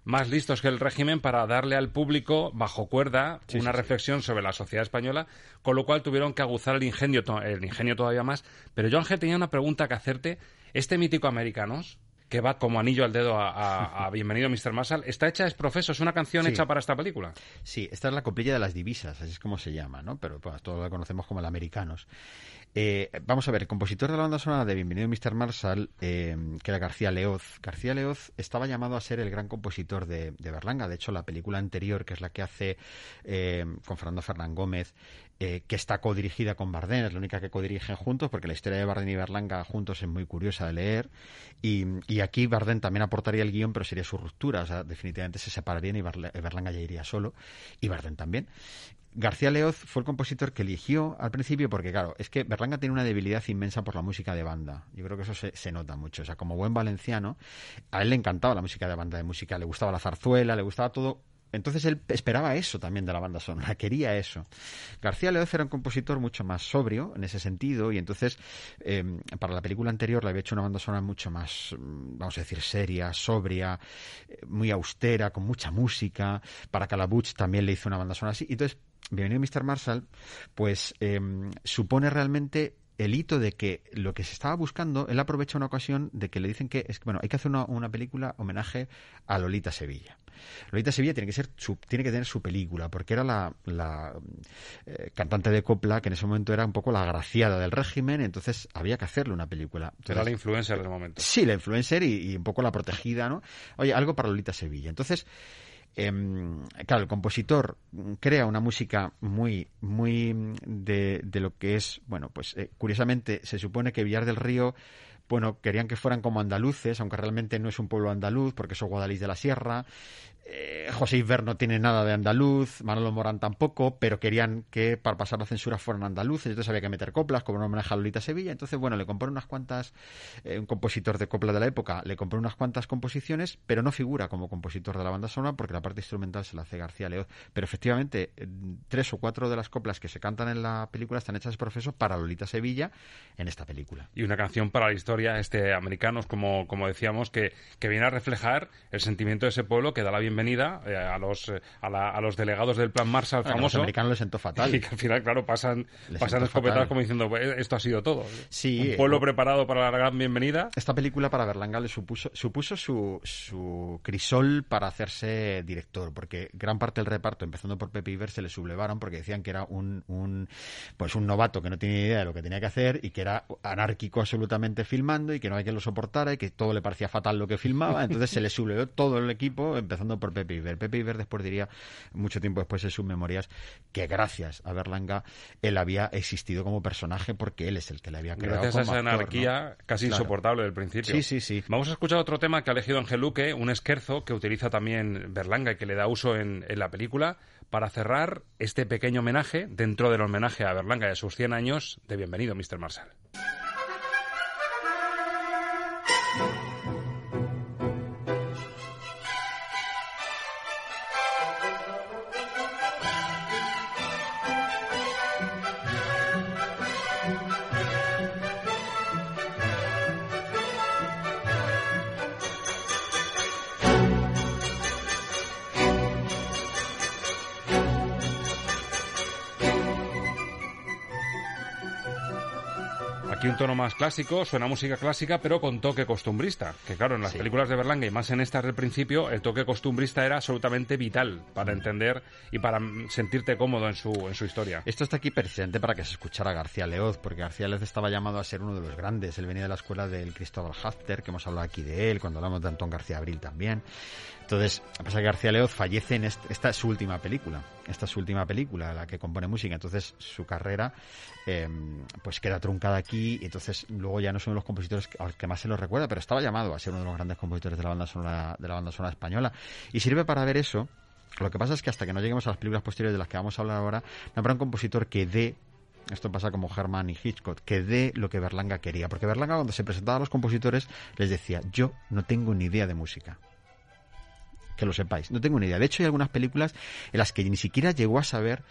más listos que el régimen para darle al público bajo cuerda Sí, una sí, sí. reflexión sobre la sociedad española, con lo cual tuvieron que aguzar el ingenio, el ingenio todavía más. Pero yo, Ángel, tenía una pregunta que hacerte. Este mítico Americanos, que va como anillo al dedo a, a- a Bienvenido Mr. Marshall, ¿está hecha es profeso? ¿Es una canción Sí. hecha para esta película? Sí, esta es la coplilla de las divisas, así es como se llama, ¿no? Pero pues, todos la conocemos como el Americanos. Eh, vamos a ver, el compositor de la banda sonora de Bienvenido Mr. Marshall, eh, que era García Leoz. García Leoz estaba llamado a ser el gran compositor de, de Berlanga. De hecho, la película anterior, que es la que hace eh, con Fernando Fernán Gómez, eh, que está codirigida con Bardem, es la única que codirigen juntos, porque la historia de Bardem y Berlanga juntos es muy curiosa de leer. Y, y aquí Bardem también aportaría el guion, pero sería su ruptura. O sea, definitivamente se separarían y Berlanga ya iría solo, y Bardem también. García Leoz fue el compositor que eligió al principio porque, claro, es que Berlanga tiene una debilidad inmensa por la música de banda. Yo creo que eso se, se nota mucho. O sea, como buen valenciano, a él le encantaba la música de banda de música, le gustaba la zarzuela, le gustaba todo. Entonces él esperaba eso también de la banda sonora, quería eso. García Leoz era un compositor mucho más sobrio en ese sentido y entonces eh, para la película anterior le había hecho una banda sonora mucho más, mm, vamos a decir, seria, sobria, eh, muy austera, con mucha música. Para Calabuch también le hizo una banda sonora así. Y entonces Bienvenido Mr. Marshall, pues eh, supone realmente el hito de que lo que se estaba buscando, él aprovecha una ocasión de que le dicen que es bueno, hay que hacer una película homenaje a Lolita Sevilla. Lolita Sevilla tiene que ser su, tiene que tener su película, porque era la, la eh, cantante de copla que en ese momento era un poco la agraciada del régimen, entonces había que hacerle una película. Era Entonces, la influencer del momento. Sí, la influencer y, y un poco la protegida, ¿no? Oye, algo para Lolita Sevilla. Entonces, em, claro, el compositor crea una música muy, muy de, de lo que es, bueno, pues eh, curiosamente se supone que Villar del Río bueno, querían que fueran como andaluces, aunque realmente no es un pueblo andaluz, porque es Guadalís de la Sierra. Eh, José Iber no tiene nada de andaluz, Manolo Morán tampoco, pero querían que para pasar la censura fueran andaluces, entonces había que meter coplas, como no maneja Lolita Sevilla. Entonces, bueno, le compró unas cuantas, eh, un compositor de copla de la época, le compró unas cuantas composiciones, pero no figura como compositor de la banda sonora porque la parte instrumental se la hace García Leoz. Pero efectivamente, tres o cuatro de las coplas que se cantan en la película están hechas por profeso para Lolita Sevilla en esta película. Y una canción para la historia este americanos, como, como decíamos, que, que viene a reflejar el sentimiento de ese pueblo que da la bienvenida eh, a los eh, a, la- a los delegados del plan Marshall Bueno, a los famoso. americanos les sentó fatal. Y que al final, claro, pasan, Les pasan fatal. como diciendo, "Eh, esto ha sido todo. Sí, Un pueblo preparado para la gran bienvenida. Esta película para Berlanga le supuso, supuso su, su crisol para hacerse director, porque gran parte del reparto, empezando por Pepe Iber, se le sublevaron porque decían que era un, un, pues un novato que no tenía idea de lo que tenía que hacer y que era anárquico absolutamente filmando y que no hay quien lo soportara y que todo le parecía fatal lo que filmaba. Entonces se le sublevó todo el equipo, empezando por Pepe Iber. Pepe Iber después diría, mucho tiempo después en sus memorias, que gracias a Berlanga él había existido como personaje porque él es el que le había creado Gracias a esa actor, ¿no? anarquía casi Claro. insoportable del principio. Sí, sí, sí. Vamos a escuchar otro tema que ha elegido Ángel Luque, un esquerzo que utiliza también Berlanga y que le da uso en, en la película para cerrar este pequeño homenaje dentro del homenaje a Berlanga y a sus 100 años de Bienvenido, Mr. Marshall. Un tono más clásico, suena música clásica, pero con toque costumbrista. Que claro, en las películas de Berlanga y más en estas del principio, el toque costumbrista era absolutamente vital para entender y para mm, sentirte cómodo en su, en su historia. Esto está aquí precisamente para que se escuchara García Leoz, porque García Leoz estaba llamado a ser uno de los grandes. Él venía de la escuela del Cristóbal Hafter, que hemos hablado aquí de él, cuando hablamos de Antón García Abril también. Entonces, a pesar que García Leoz fallece en est- esta es su última película, esta es su última película, la que compone música. Entonces, su carrera eh, pues queda truncada aquí, y entonces luego ya no son los compositores al que más se los recuerda, pero estaba llamado a ser uno de los grandes compositores de la banda sonora, de la banda sonora española. Y sirve para ver eso. Lo que pasa es que hasta que no lleguemos a las películas posteriores de las que vamos a hablar ahora, no habrá un compositor que dé esto pasa como Herman y Hitchcock, que dé lo que Berlanga quería. Porque Berlanga cuando se presentaba a los compositores les decía, yo no tengo ni idea de música. Que lo sepáis, no tengo ni idea. De hecho hay algunas películas en las que ni siquiera llegó a saber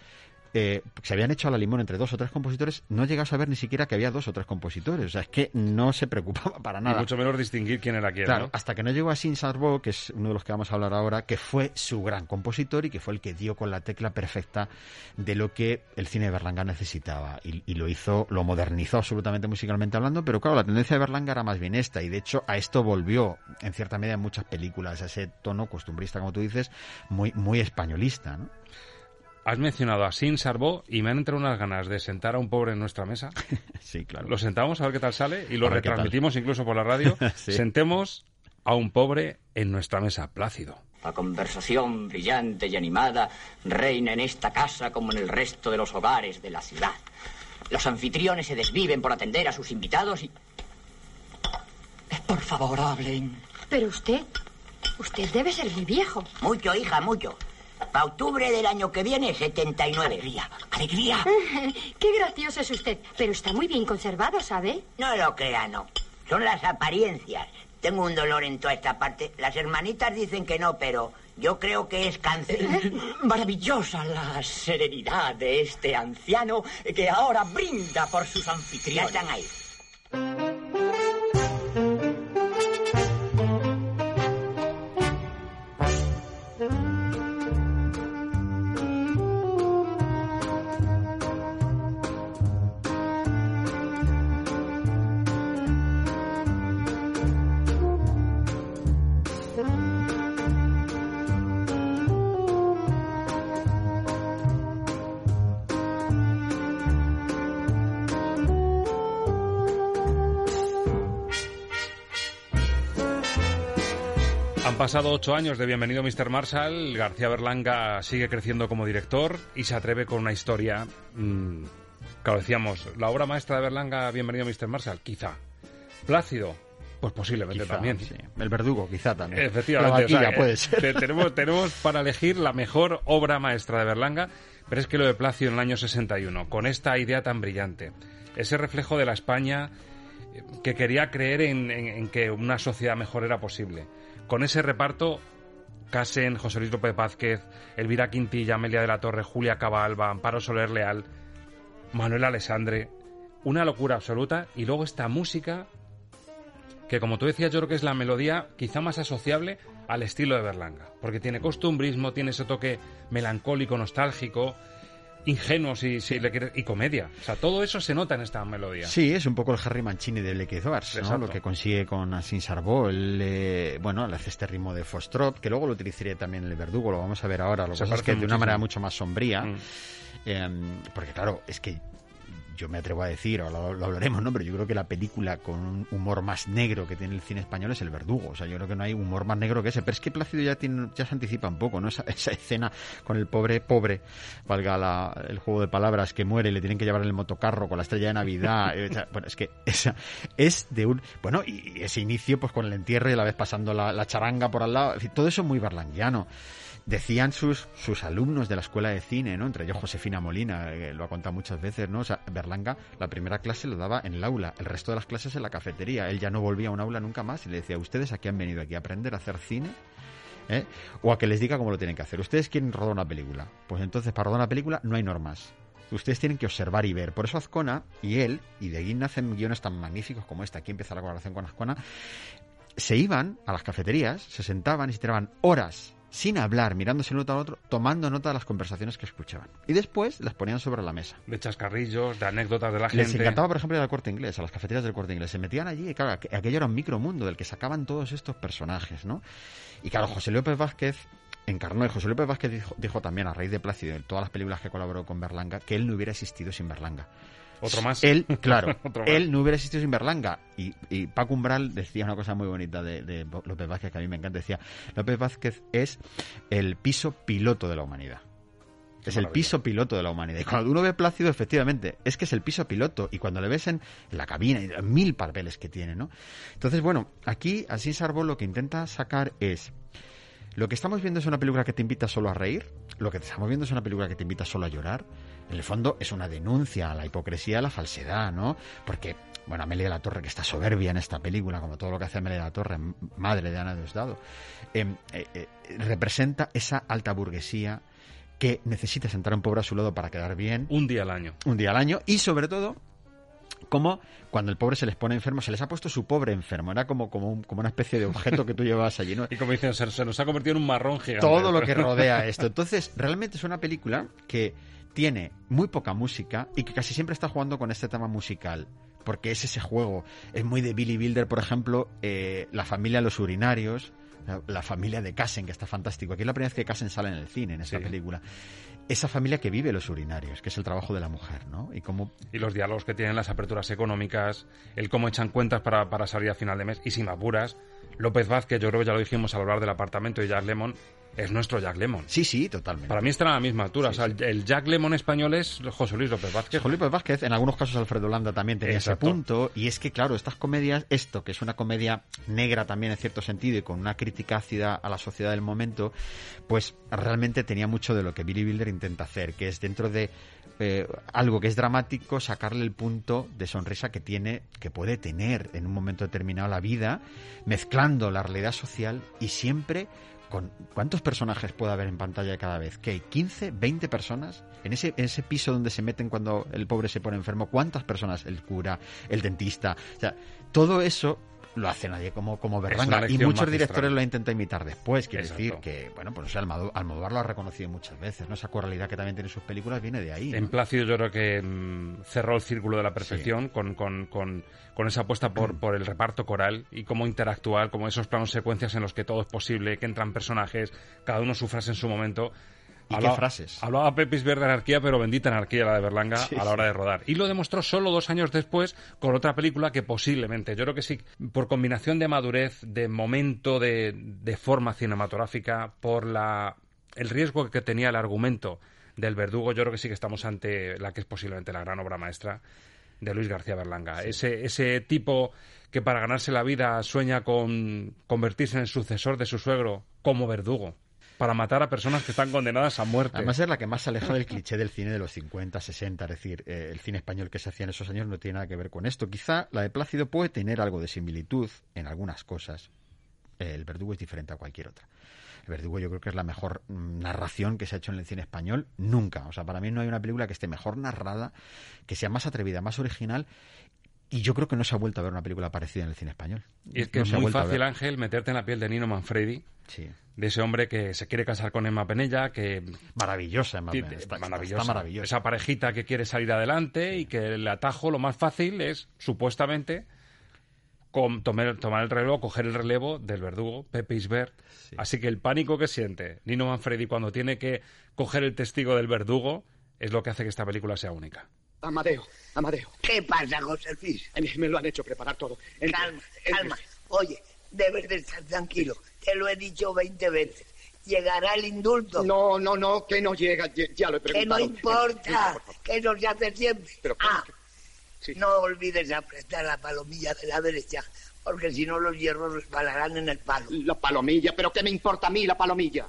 eh, se habían hecho a la limón entre dos o tres compositores, no llegó a saber ni siquiera que había dos o tres compositores. O sea, es que no se preocupaba para Y nada. mucho menos distinguir quién era quién. Claro, ¿no? hasta que no llegó a Sin Sarbo, que es uno de los que vamos a hablar ahora, que fue su gran compositor y que fue el que dio con la tecla perfecta de lo que el cine de Berlanga necesitaba. Y, y lo hizo, lo modernizó absolutamente musicalmente hablando, pero claro, la tendencia de Berlanga era más bien esta, y de hecho a esto volvió en cierta medida en muchas películas, a ese tono costumbrista, como tú dices, muy, muy españolista, ¿no? Has mencionado a Sin Sarbó y me han entrado unas ganas de sentar a un pobre en nuestra mesa. Sí, claro. Lo sentamos a ver qué tal sale y lo retransmitimos incluso por la radio. Sí. Sentemos a un pobre en nuestra mesa, plácido. La conversación brillante y animada reina en esta casa como en el resto de los hogares de la ciudad. Los anfitriones se desviven por atender a sus invitados y... Por favor, hablen. Pero usted, usted debe ser muy viejo. Mucho, hija, mucho. Para octubre del año que viene, 79. Alegría, alegría. Qué gracioso es usted, pero está muy bien conservado, ¿sabe? No lo crea, no. Son las apariencias. Tengo un dolor en toda esta parte. Las hermanitas dicen que no, pero yo creo que es cáncer. Maravillosa la serenidad de este anciano que ahora brinda por sus Ya anfitriones. están ahí. Pasado ocho años de Bienvenido Mr. Marshall. García Berlanga sigue creciendo como director y se atreve con una historia. mm, claro, decíamos, la obra maestra de Berlanga, Bienvenido Mr. Marshall, quizá. Plácido, pues posiblemente Quizá, también. sí. El verdugo, quizá también. Efectivamente, La o sea, puede eh, ser. te- tenemos, tenemos para elegir la mejor obra maestra de Berlanga, pero es que lo de Plácido en el año 61, con esta idea tan brillante, ese reflejo de la España eh, que quería creer en, en- en que una sociedad mejor era posible. Con ese reparto, Casen, José Luis López Vázquez, Elvira Quintilla, Amelia de la Torre, Julia Cabalba, Amparo Soler Leal, Manuel Alessandre, una locura absoluta, y luego esta música que como tú decías, yo creo que es la melodía quizá más asociable al estilo de Berlanga, porque tiene costumbrismo, tiene ese toque melancólico, nostálgico, ingenuo si, si le quieres, y comedia. O sea, todo eso se nota en esta melodía. Sí, es un poco el Harry Mancini de Lequezovars, ¿no? Lo que consigue con Asin Sarbó. Eh, bueno, le hace este ritmo de Fostrop, que luego lo utilizaría también el Verdugo, lo vamos a ver ahora. Lo que pasa es que de una manera mucho más sombría. Mm. eh, porque claro, es que yo me atrevo a decir, ahora lo, lo hablaremos, ¿no? Pero yo creo que la película con un humor más negro que tiene el cine español es El Verdugo. O sea, yo creo que no hay humor más negro que ese. Pero es que Plácido ya, tiene, ya se anticipa un poco, ¿no? Esa, esa escena con el pobre, pobre, valga la- el juego de palabras, que muere y le tienen que llevar en el motocarro con la estrella de Navidad. eh, o bueno, es que esa es de un... Bueno, y ese inicio, pues con el entierro y a la vez pasando la, la charanga por al lado. En fin, todo eso muy berlanguiano. Decían sus, sus alumnos de la escuela de cine, ¿no? Entre ellos Josefina Molina, que lo ha contado muchas veces, ¿no? O sea, Berlanga la primera clase lo daba en el aula, el resto de las clases en la cafetería. Él ya no volvía a un aula nunca más y le decía, ¿ustedes aquí han venido aquí a aprender a hacer cine? ¿Eh? O a que les diga cómo lo tienen que hacer. ¿Ustedes quieren rodar una película? Pues entonces, para rodar una película no hay normas. Ustedes tienen que observar y ver. Por eso Azcona y él, y de aquí nacen guiones tan magníficos como este, aquí empieza la colaboración con Azcona, se iban a las cafeterías, se sentaban y se tiraban horas sin hablar, mirándose el uno al otro, tomando nota de las conversaciones que escuchaban. Y después las ponían sobre la mesa. De chascarrillos, de anécdotas de la Les gente. encantaba, por ejemplo, ir al corte inglés, a las cafeterías del corte inglés. Se metían allí y, claro, aqu- aquello era un micromundo del que sacaban todos estos personajes, ¿no? Y claro, José López Vázquez encarnó, y José López Vázquez dijo, dijo también, a raíz de Plácido, en todas las películas que colaboró con Berlanga, que él no hubiera existido sin Berlanga. Otro más. Él, claro, Otro más. él no hubiera existido sin Berlanga. Y, y Paco Umbral decía una cosa muy bonita de, de López Vázquez, que a mí me encanta. Decía, López Vázquez es el piso piloto de la humanidad. Es el piso piloto de la humanidad. Y cuando uno ve Plácido, efectivamente, es que es el piso piloto. Y cuando le ves en, la cabina, y mil papeles que tiene, ¿no? Entonces, bueno, aquí Así Sarbó lo que intenta sacar es. Lo que estamos viendo es una película que te invita solo a reír, lo que estamos viendo es una película que te invita solo a llorar. En el fondo es una denuncia a la hipocresía, a la falsedad, ¿no? Porque, bueno, Amelia de la Torre, que está soberbia en esta película, como todo lo que hace Amelia de la Torre, madre de Ana de Osdado, eh, eh, eh, representa esa alta burguesía que necesita sentar a un pobre a su lado para quedar bien. Un día al año. Un día al año y sobre todo como cuando el pobre se les pone enfermo, se les ha puesto su pobre enfermo. Era como, como, un- como una especie de objeto que tú llevabas allí, ¿no? Y como dicen, se, se nos ha convertido en un marrón gigante. todo lo que rodea esto. Entonces, realmente es una película que tiene muy poca música y que casi siempre está jugando con este tema musical. Porque es ese juego. Es muy de Billy Wilder, por ejemplo, eh, La familia de los urinarios. La, la familia de Casen, que está fantástico. Aquí es la primera vez que Casen sale en el cine, en esta Sí. película. Esa familia que vive los urinarios, que es el trabajo de la mujer, ¿no? Y cómo Y los diálogos que tienen, las aperturas económicas, el cómo echan cuentas para, para salir a final de mes. Y sin apuras, López Vázquez, yo creo que ya lo dijimos al hablar del apartamento de Jack Lemon, es nuestro Jack Lemon. Sí, sí, totalmente. Para mí están a la misma altura. o sea, el- el Jack Lemon español es José Luis López Vázquez. José Luis Vázquez, en algunos casos Alfredo Landa también tenía Exacto. ese punto, y es que claro, estas comedias, esto que es una comedia negra también en cierto sentido y con una crítica ácida a la sociedad del momento, pues realmente tenía mucho de lo que Billy Wilder intenta hacer, que es dentro de eh, algo que es dramático, sacarle el punto de sonrisa que tiene, que puede tener en un momento determinado la vida, mezclando la realidad social y siempre con cuántos personajes puede haber en pantalla cada vez que hay 15 20 personas en ese en ese piso donde se meten cuando el pobre se pone enfermo cuántas personas el cura el dentista. O sea todo eso lo hace nadie como como Berlanga y muchos magistral. directores lo intentan imitar después quiero Exacto. decir que bueno pues o sea, Almodó- Almodóvar lo ha reconocido muchas veces no esa coralidad que también tiene sus películas viene de ahí ¿no? En Plácido yo creo que mm, cerró el círculo de la perfección con, con, con, con esa apuesta por, por el reparto coral y cómo interactuar, como esos planos secuencias en los que todo es posible, que entran personajes, cada uno su frase en su momento. ¿Y qué frases? Hablaba Pepis Verde de anarquía, pero bendita anarquía la de Berlanga Sí, a la hora de rodar. Y lo demostró solo dos años después con otra película que posiblemente, yo creo que sí, por combinación de madurez, de momento, de, de forma cinematográfica, por la el riesgo que tenía el argumento del verdugo, yo creo que sí que estamos ante la que es posiblemente la gran obra maestra de Luis García Berlanga. Ese, ese tipo que para ganarse la vida sueña con convertirse en el sucesor de su suegro como verdugo, para matar a personas que están condenadas a muerte. Además es la que más se aleja del cliché del cine de los 50, 60, es decir, eh, el cine español que se hacía en esos años no tiene nada que ver con esto. Quizá la de Plácido puede tener algo de similitud en algunas cosas. Eh, el verdugo es diferente a cualquier otra. El verdugo yo creo que es la mejor mm, narración que se ha hecho en el cine español nunca. O sea, para mí no hay una película que esté mejor narrada, que sea más atrevida, más original. Y yo creo que no se ha vuelto a ver una película parecida en el cine español. Y es que No es muy fácil. Ángel, meterte en la piel de Nino Manfredi, Sí. de ese hombre que se quiere casar con Emma Penella, que... Maravillosa, Emma Penella, está- maravillosa. está maravillosa. Esa parejita que quiere salir adelante y que el atajo, lo más fácil es, supuestamente, tomar, tomar el relevo, coger el relevo del verdugo, Pepe Isbert. Así que el pánico que siente Nino Manfredi cuando tiene que coger el testigo del verdugo es lo que hace que esta película sea única. Amadeo, Amadeo. ¿Qué pasa, José Luis? Me lo han hecho preparar todo. Calma, calma. Oye, debes de estar tranquilo. Te lo he dicho 20 veces. Llegará el indulto. No, no, no, que no llega, ya, lo he Que preguntado. no importa, que eso se hace siempre. Pero, ah, no olvides apretar la palomilla de la derecha, porque si no los hierros resbalarán en el palo. La palomilla, pero ¿qué me importa a mí la palomilla?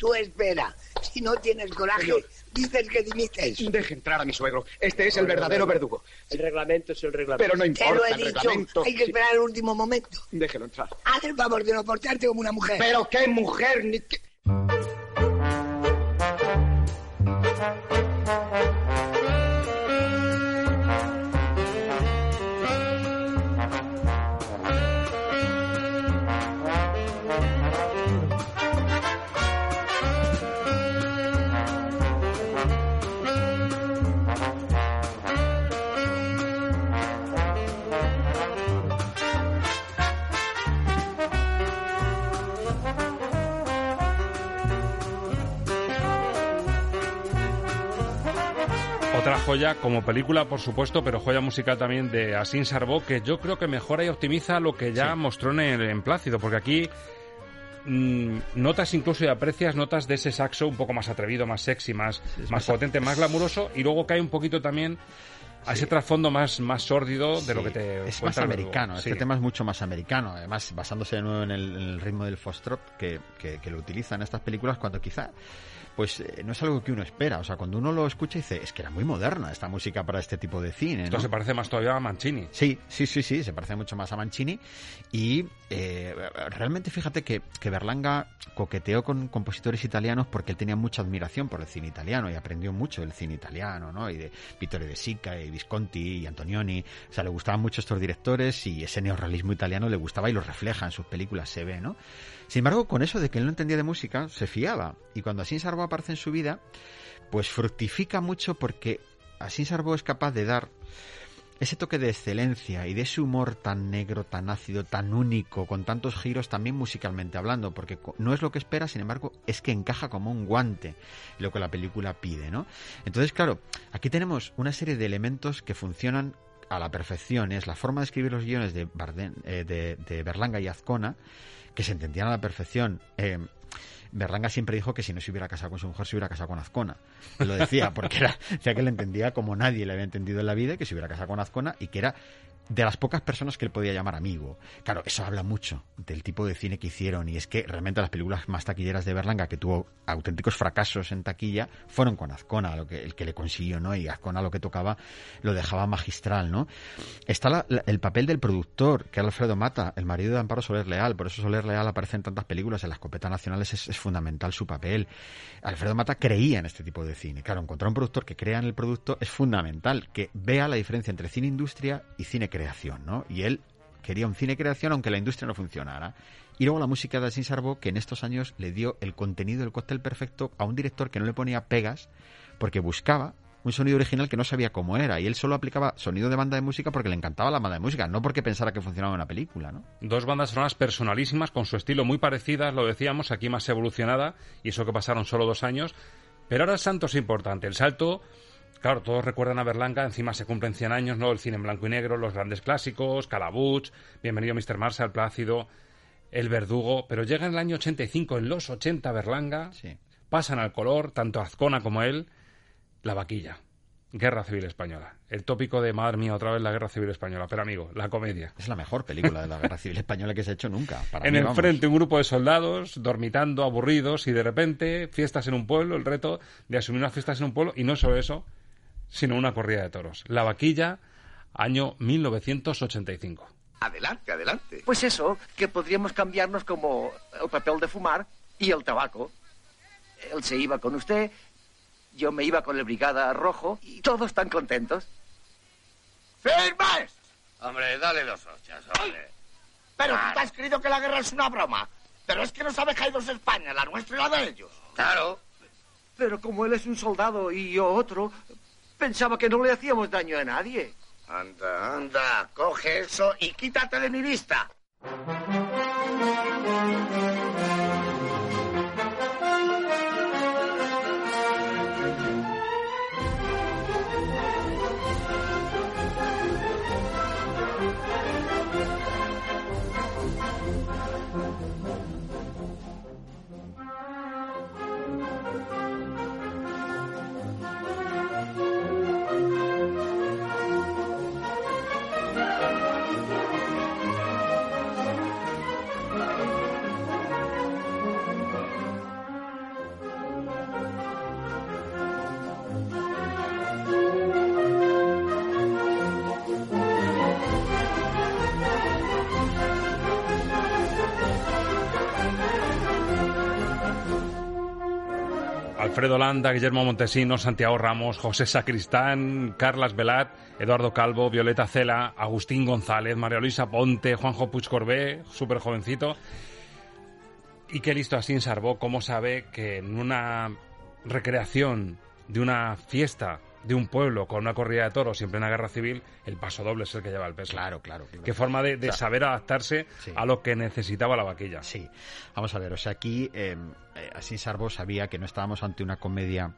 Tú espera, si no tienes coraje, Señor. dices que dimites. Deje entrar a mi suegro. Este es el verdadero verdugo. El reglamento es el reglamento. Pero no Te lo importa he el dicho, reglamento. hay que esperar el último momento. Déjelo entrar. Haz el favor de no portarte como una mujer. Pero qué mujer, ni qué... joya como película, por supuesto, pero joya musical también de Asin Sarbó, que yo creo que mejora y optimiza lo que ya mostró en, el- en Plácido, porque aquí mm, notas incluso y aprecias notas de ese saxo un poco más atrevido, más sexy, más, más más- potente, más glamuroso, y luego cae un poquito también a ese trasfondo más, más sórdido de lo que te es más americano, este tema es mucho más americano, además basándose de nuevo en el, en el ritmo del foxtrot que, que, que lo utiliza en estas películas cuando quizá pues eh, no es algo que uno espera, o sea, cuando uno lo escucha dice, es que era muy moderna esta música para este tipo de cine, Esto ¿no? se parece más todavía a Mancini. Sí, sí, sí, sí, se parece mucho más a Mancini y eh, realmente fíjate que, que Berlanga coqueteó con compositores italianos porque él tenía mucha admiración por el cine italiano y aprendió mucho del cine italiano, ¿no? Y de Vittorio De Sica y Visconti y Antonioni, o sea, le gustaban mucho estos directores y ese neorrealismo italiano le gustaba y lo refleja en sus películas, se ve, ¿no? Sin embargo, con eso de que él no entendía de música, se fiaba y cuando Asin Sarbo aparece en su vida, pues fructifica mucho porque Asin Sarbo es capaz de dar ese toque de excelencia y de ese humor tan negro, tan ácido, tan único, con tantos giros también musicalmente hablando, porque no es lo que espera, sin embargo, es que encaja como un guante lo que la película pide, ¿no? Entonces, claro, aquí tenemos una serie de elementos que funcionan a la perfección. Es la forma de escribir los guiones de, Bardem- eh, de, de Berlanga y Azcona, que se entendían a la perfección. Eh, Berlanga siempre dijo que si no se hubiera casado con su mujer, se hubiera casado con Azcona. Lo decía, porque era, que le entendía como nadie le había entendido en la vida, que se hubiera casado con Azcona y que era de las pocas personas que él podía llamar amigo. Claro, eso habla mucho del tipo de cine que hicieron y es que realmente las películas más taquilleras de Berlanga, que tuvo auténticos fracasos en taquilla, fueron con Azcona, lo que, el que le consiguió, ¿no? Y Azcona lo que tocaba lo dejaba magistral, ¿no? Está el papel del productor, que era Alfredo Mata, el marido de Amparo Soler Leal, por eso Soler Leal aparece en tantas películas, en las copetas nacionales es, fundamental su papel. Alfredo Mata creía en este tipo de cine. Claro, encontrar un productor que crea en el producto es fundamental, que vea la diferencia entre cine industria y cine creación, ¿no? Y él quería un cine creación aunque la industria no funcionara. Y luego la música de Asín Sarbó, que en estos años le dio el contenido del cóctel perfecto a un director que no le ponía pegas, porque buscaba un sonido original que no sabía cómo era. Y él solo aplicaba sonido de banda de música porque le encantaba la banda de música, no porque pensara que funcionaba una película, ¿no? Dos bandas sonoras personalísimas, con su estilo muy parecidas, lo decíamos, aquí más evolucionada, y eso que pasaron solo dos años. Pero ahora el salto es importante. El salto, claro, todos recuerdan a Berlanga, encima se cumplen 100 años, ¿no? El cine en blanco y negro, los grandes clásicos, Calabuch, Bienvenido Mr. Marshall, Plácido, El Verdugo. Pero llega en el año 85, en los 80, Berlanga, pasan al color, tanto Azcona como él, La Vaquilla. Guerra Civil Española. El tópico de, madre mía, otra vez la Guerra Civil Española. Pero amigo, la comedia. Es la mejor película de la Guerra Civil Española que se ha hecho nunca. Para en mí, el vamos. frente un grupo de soldados dormitando, aburridos, y de repente fiestas en un pueblo, el reto de asumir unas fiestas en un pueblo, y no solo eso, sino una corrida de toros. La vaquilla, año 1985. Adelante, adelante. Pues eso, que podríamos cambiarnos como el papel de fumar y el tabaco. Él se iba con usted, yo me iba con el Brigada Rojo y todos están contentos. ¡Firmes! Hombre, dale los ochas, hombre. Pero tú te has creído que la guerra es una broma. Pero es que nos ha dejado España, la nuestra y la de ellos. Claro. Pero como él es un soldado y yo otro, pensaba que no le hacíamos daño a nadie. Anda, anda, coge eso y quítate de mi vista. Alfredo Landa, Guillermo Montesinos, Santiago Ramos, José Sacristán, Carlas Velat, Eduardo Calvo, Violeta Cela, Agustín González, María Luisa Ponte, Juanjo Puig Corbé, súper jovencito. Y qué listo así en Sarbó, cómo sabe que en una recreación de una fiesta de un pueblo con una corrida de toros y en plena guerra civil, el paso doble es el que lleva el peso. Claro, claro. Qué forma de, de O sea, saber adaptarse a lo que necesitaba la vaquilla. Sí. Vamos a ver, o sea, aquí eh, eh, Asín Sarbo sabía que no estábamos ante una comedia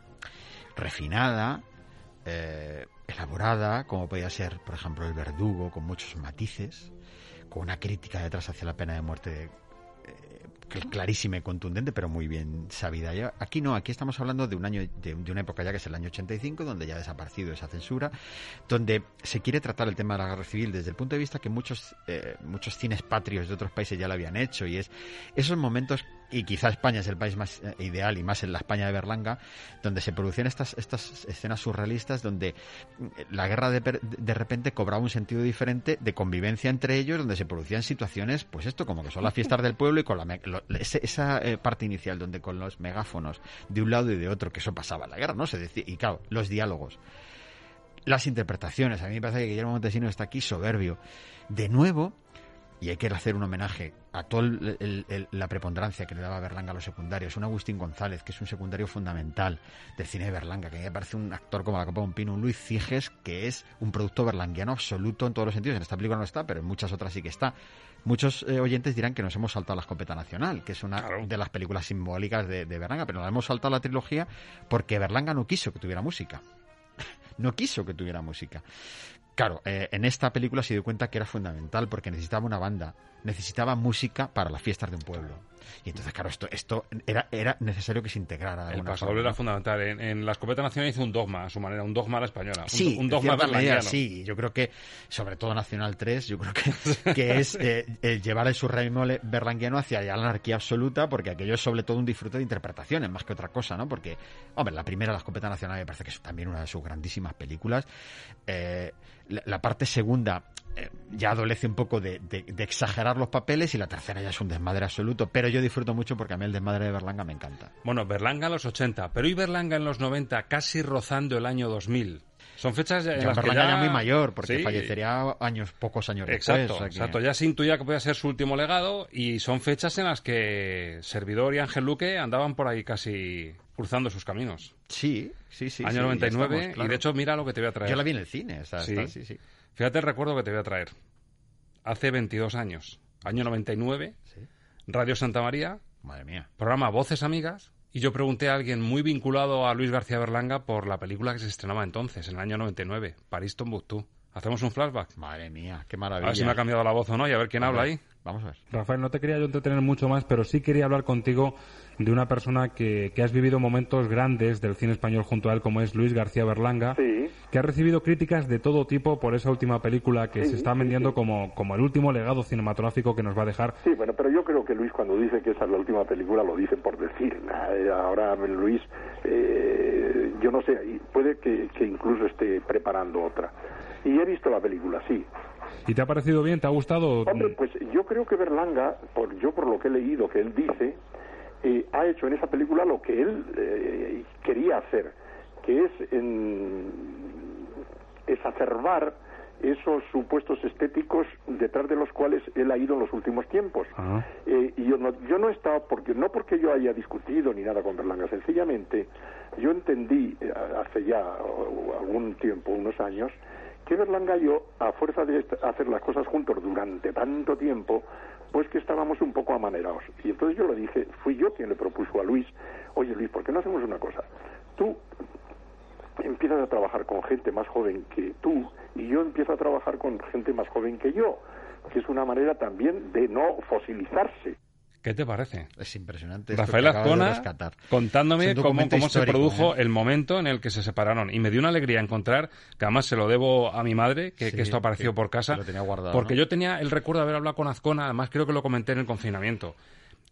refinada, eh, elaborada, como podía ser, por ejemplo, El Verdugo, con muchos matices, con una crítica detrás hacia la pena de muerte clarísima y contundente, pero muy bien sabida. Aquí no, aquí estamos hablando de un año, de, de una época ya que es el año 85, donde ya ha desaparecido esa censura, donde se quiere tratar el tema de la guerra civil desde el punto de vista que muchos, eh, muchos cines patrios de otros países ya lo habían hecho, y es esos momentos, y quizá España es el país más eh, ideal, y más en la España de Berlanga, donde se producían estas, estas escenas surrealistas, donde mm, la guerra de, de repente cobraba un sentido diferente de convivencia entre ellos, donde se producían situaciones, pues esto, como que son las fiestas del pueblo y con la esa eh, parte inicial donde con los megáfonos de un lado y de otro, que eso pasaba en la guerra, ¿no? Se decía, y claro, los diálogos, las interpretaciones, a mí me parece que Guillermo Montesinos está aquí soberbio. De nuevo, y hay que hacer un homenaje a toda la preponderancia que le daba Berlanga a los secundarios, un Agustín González, que es un secundario fundamental del cine de Berlanga, que me parece un actor como la copa de un pino, un Luis Ciges, que es un producto berlanguiano absoluto en todos los sentidos. En esta película no está, pero en muchas otras sí que está. Muchos eh, oyentes dirán que nos hemos saltado la escopeta nacional, que es una de las películas simbólicas de, de Berlanga, pero nos hemos saltado la trilogía porque Berlanga no quiso que tuviera música no quiso que tuviera música. Claro, eh, en esta película se dio cuenta que era fundamental porque necesitaba una banda, necesitaba música para las fiestas de un pueblo. Y entonces, claro, esto, esto era, era necesario que se integrara. El pasador era fundamental. En, la escopeta nacional hizo un dogma a su manera, un dogma a la española. Sí, un, dogma manera, sí. Yo creo que, sobre todo Nacional 3, yo creo que, que es eh, llevar el surrealismo berlanguiano hacia la anarquía absoluta, porque aquello es sobre todo un disfrute de interpretaciones, más que otra cosa, ¿no? Porque, hombre, la primera, la escopeta nacional, me parece que es también una de sus grandísimas películas. Eh, la, parte segunda eh, ya adolece un poco de, exagerar los papeles y la tercera ya es un desmadre absoluto. Pero yo disfruto mucho porque a mí el desmadre de Berlanga me encanta. Bueno, Berlanga en los 80, pero y Berlanga en los 90, casi rozando el año 2000. Son fechas en las que ya... muy mayor, porque fallecería años, pocos años exacto, después. Exacto, ya se intuía que podía ser su último legado y son fechas en las que Servidor y Ángel Luque andaban por ahí casi cruzando sus caminos. Sí, sí, sí. Año 99 y de hecho mira lo que te voy a traer. Yo la vi en el cine, sí. sí, Fíjate el recuerdo que te voy a traer. Hace 22 años, año 99, Radio Santa María. Madre mía. Programa Voces Amigas y yo pregunté a alguien muy vinculado a Luis García Berlanga por la película que se estrenaba entonces, en el año 99, París Tombuctú. ¿Hacemos un flashback? Madre mía, qué maravilla. A ver si me ha cambiado la voz o no y a ver quién habla ahí. Vamos a ver. Rafael, no te quería yo entretener mucho más, pero sí quería hablar contigo de una persona que, que has vivido momentos grandes del cine español junto a él, como es Luis García Berlanga, que ha recibido críticas de todo tipo por esa última película que se está vendiendo como, como el último legado cinematográfico que nos va a dejar. Sí, bueno, pero yo creo que Luis cuando dice que esa es la última película lo dice por decir. Ahora Luis, eh, yo no sé, puede que, que incluso esté preparando otra. Y he visto la película, sí. ¿Y te ha parecido bien? ¿Te ha gustado? Hombre, pues yo creo que Berlanga, por, yo por lo que he leído que él dice, eh, ha hecho en esa película lo que él eh, quería hacer, que es en, exacerbar esos supuestos estéticos detrás de los cuales él ha ido en los últimos tiempos. Ah. Eh, y yo no, yo no he estado, porque, no porque yo haya discutido ni nada con Berlanga, sencillamente yo entendí hace ya algún tiempo, unos años, que Berlanga y yo, a fuerza de hacer las cosas juntos durante tanto tiempo, pues que estábamos un poco amanerados. Y entonces yo le dije, fui yo quien le propuso a Luis, oye Luis, ¿por qué no hacemos una cosa? Tú empiezas a trabajar con gente más joven que tú y yo empiezo a trabajar con gente más joven que yo, que es una manera también de no fosilizarse. ¿Qué te parece? Es impresionante. Rafael Azcona contándome cómo, se produjo ¿eh? el momento en el que se separaron. Y me dio una alegría encontrar, que además se lo debo a mi madre, que, esto apareció por casa. porque yo tenía el recuerdo de haber hablado con Azcona, además creo que lo comenté en el confinamiento.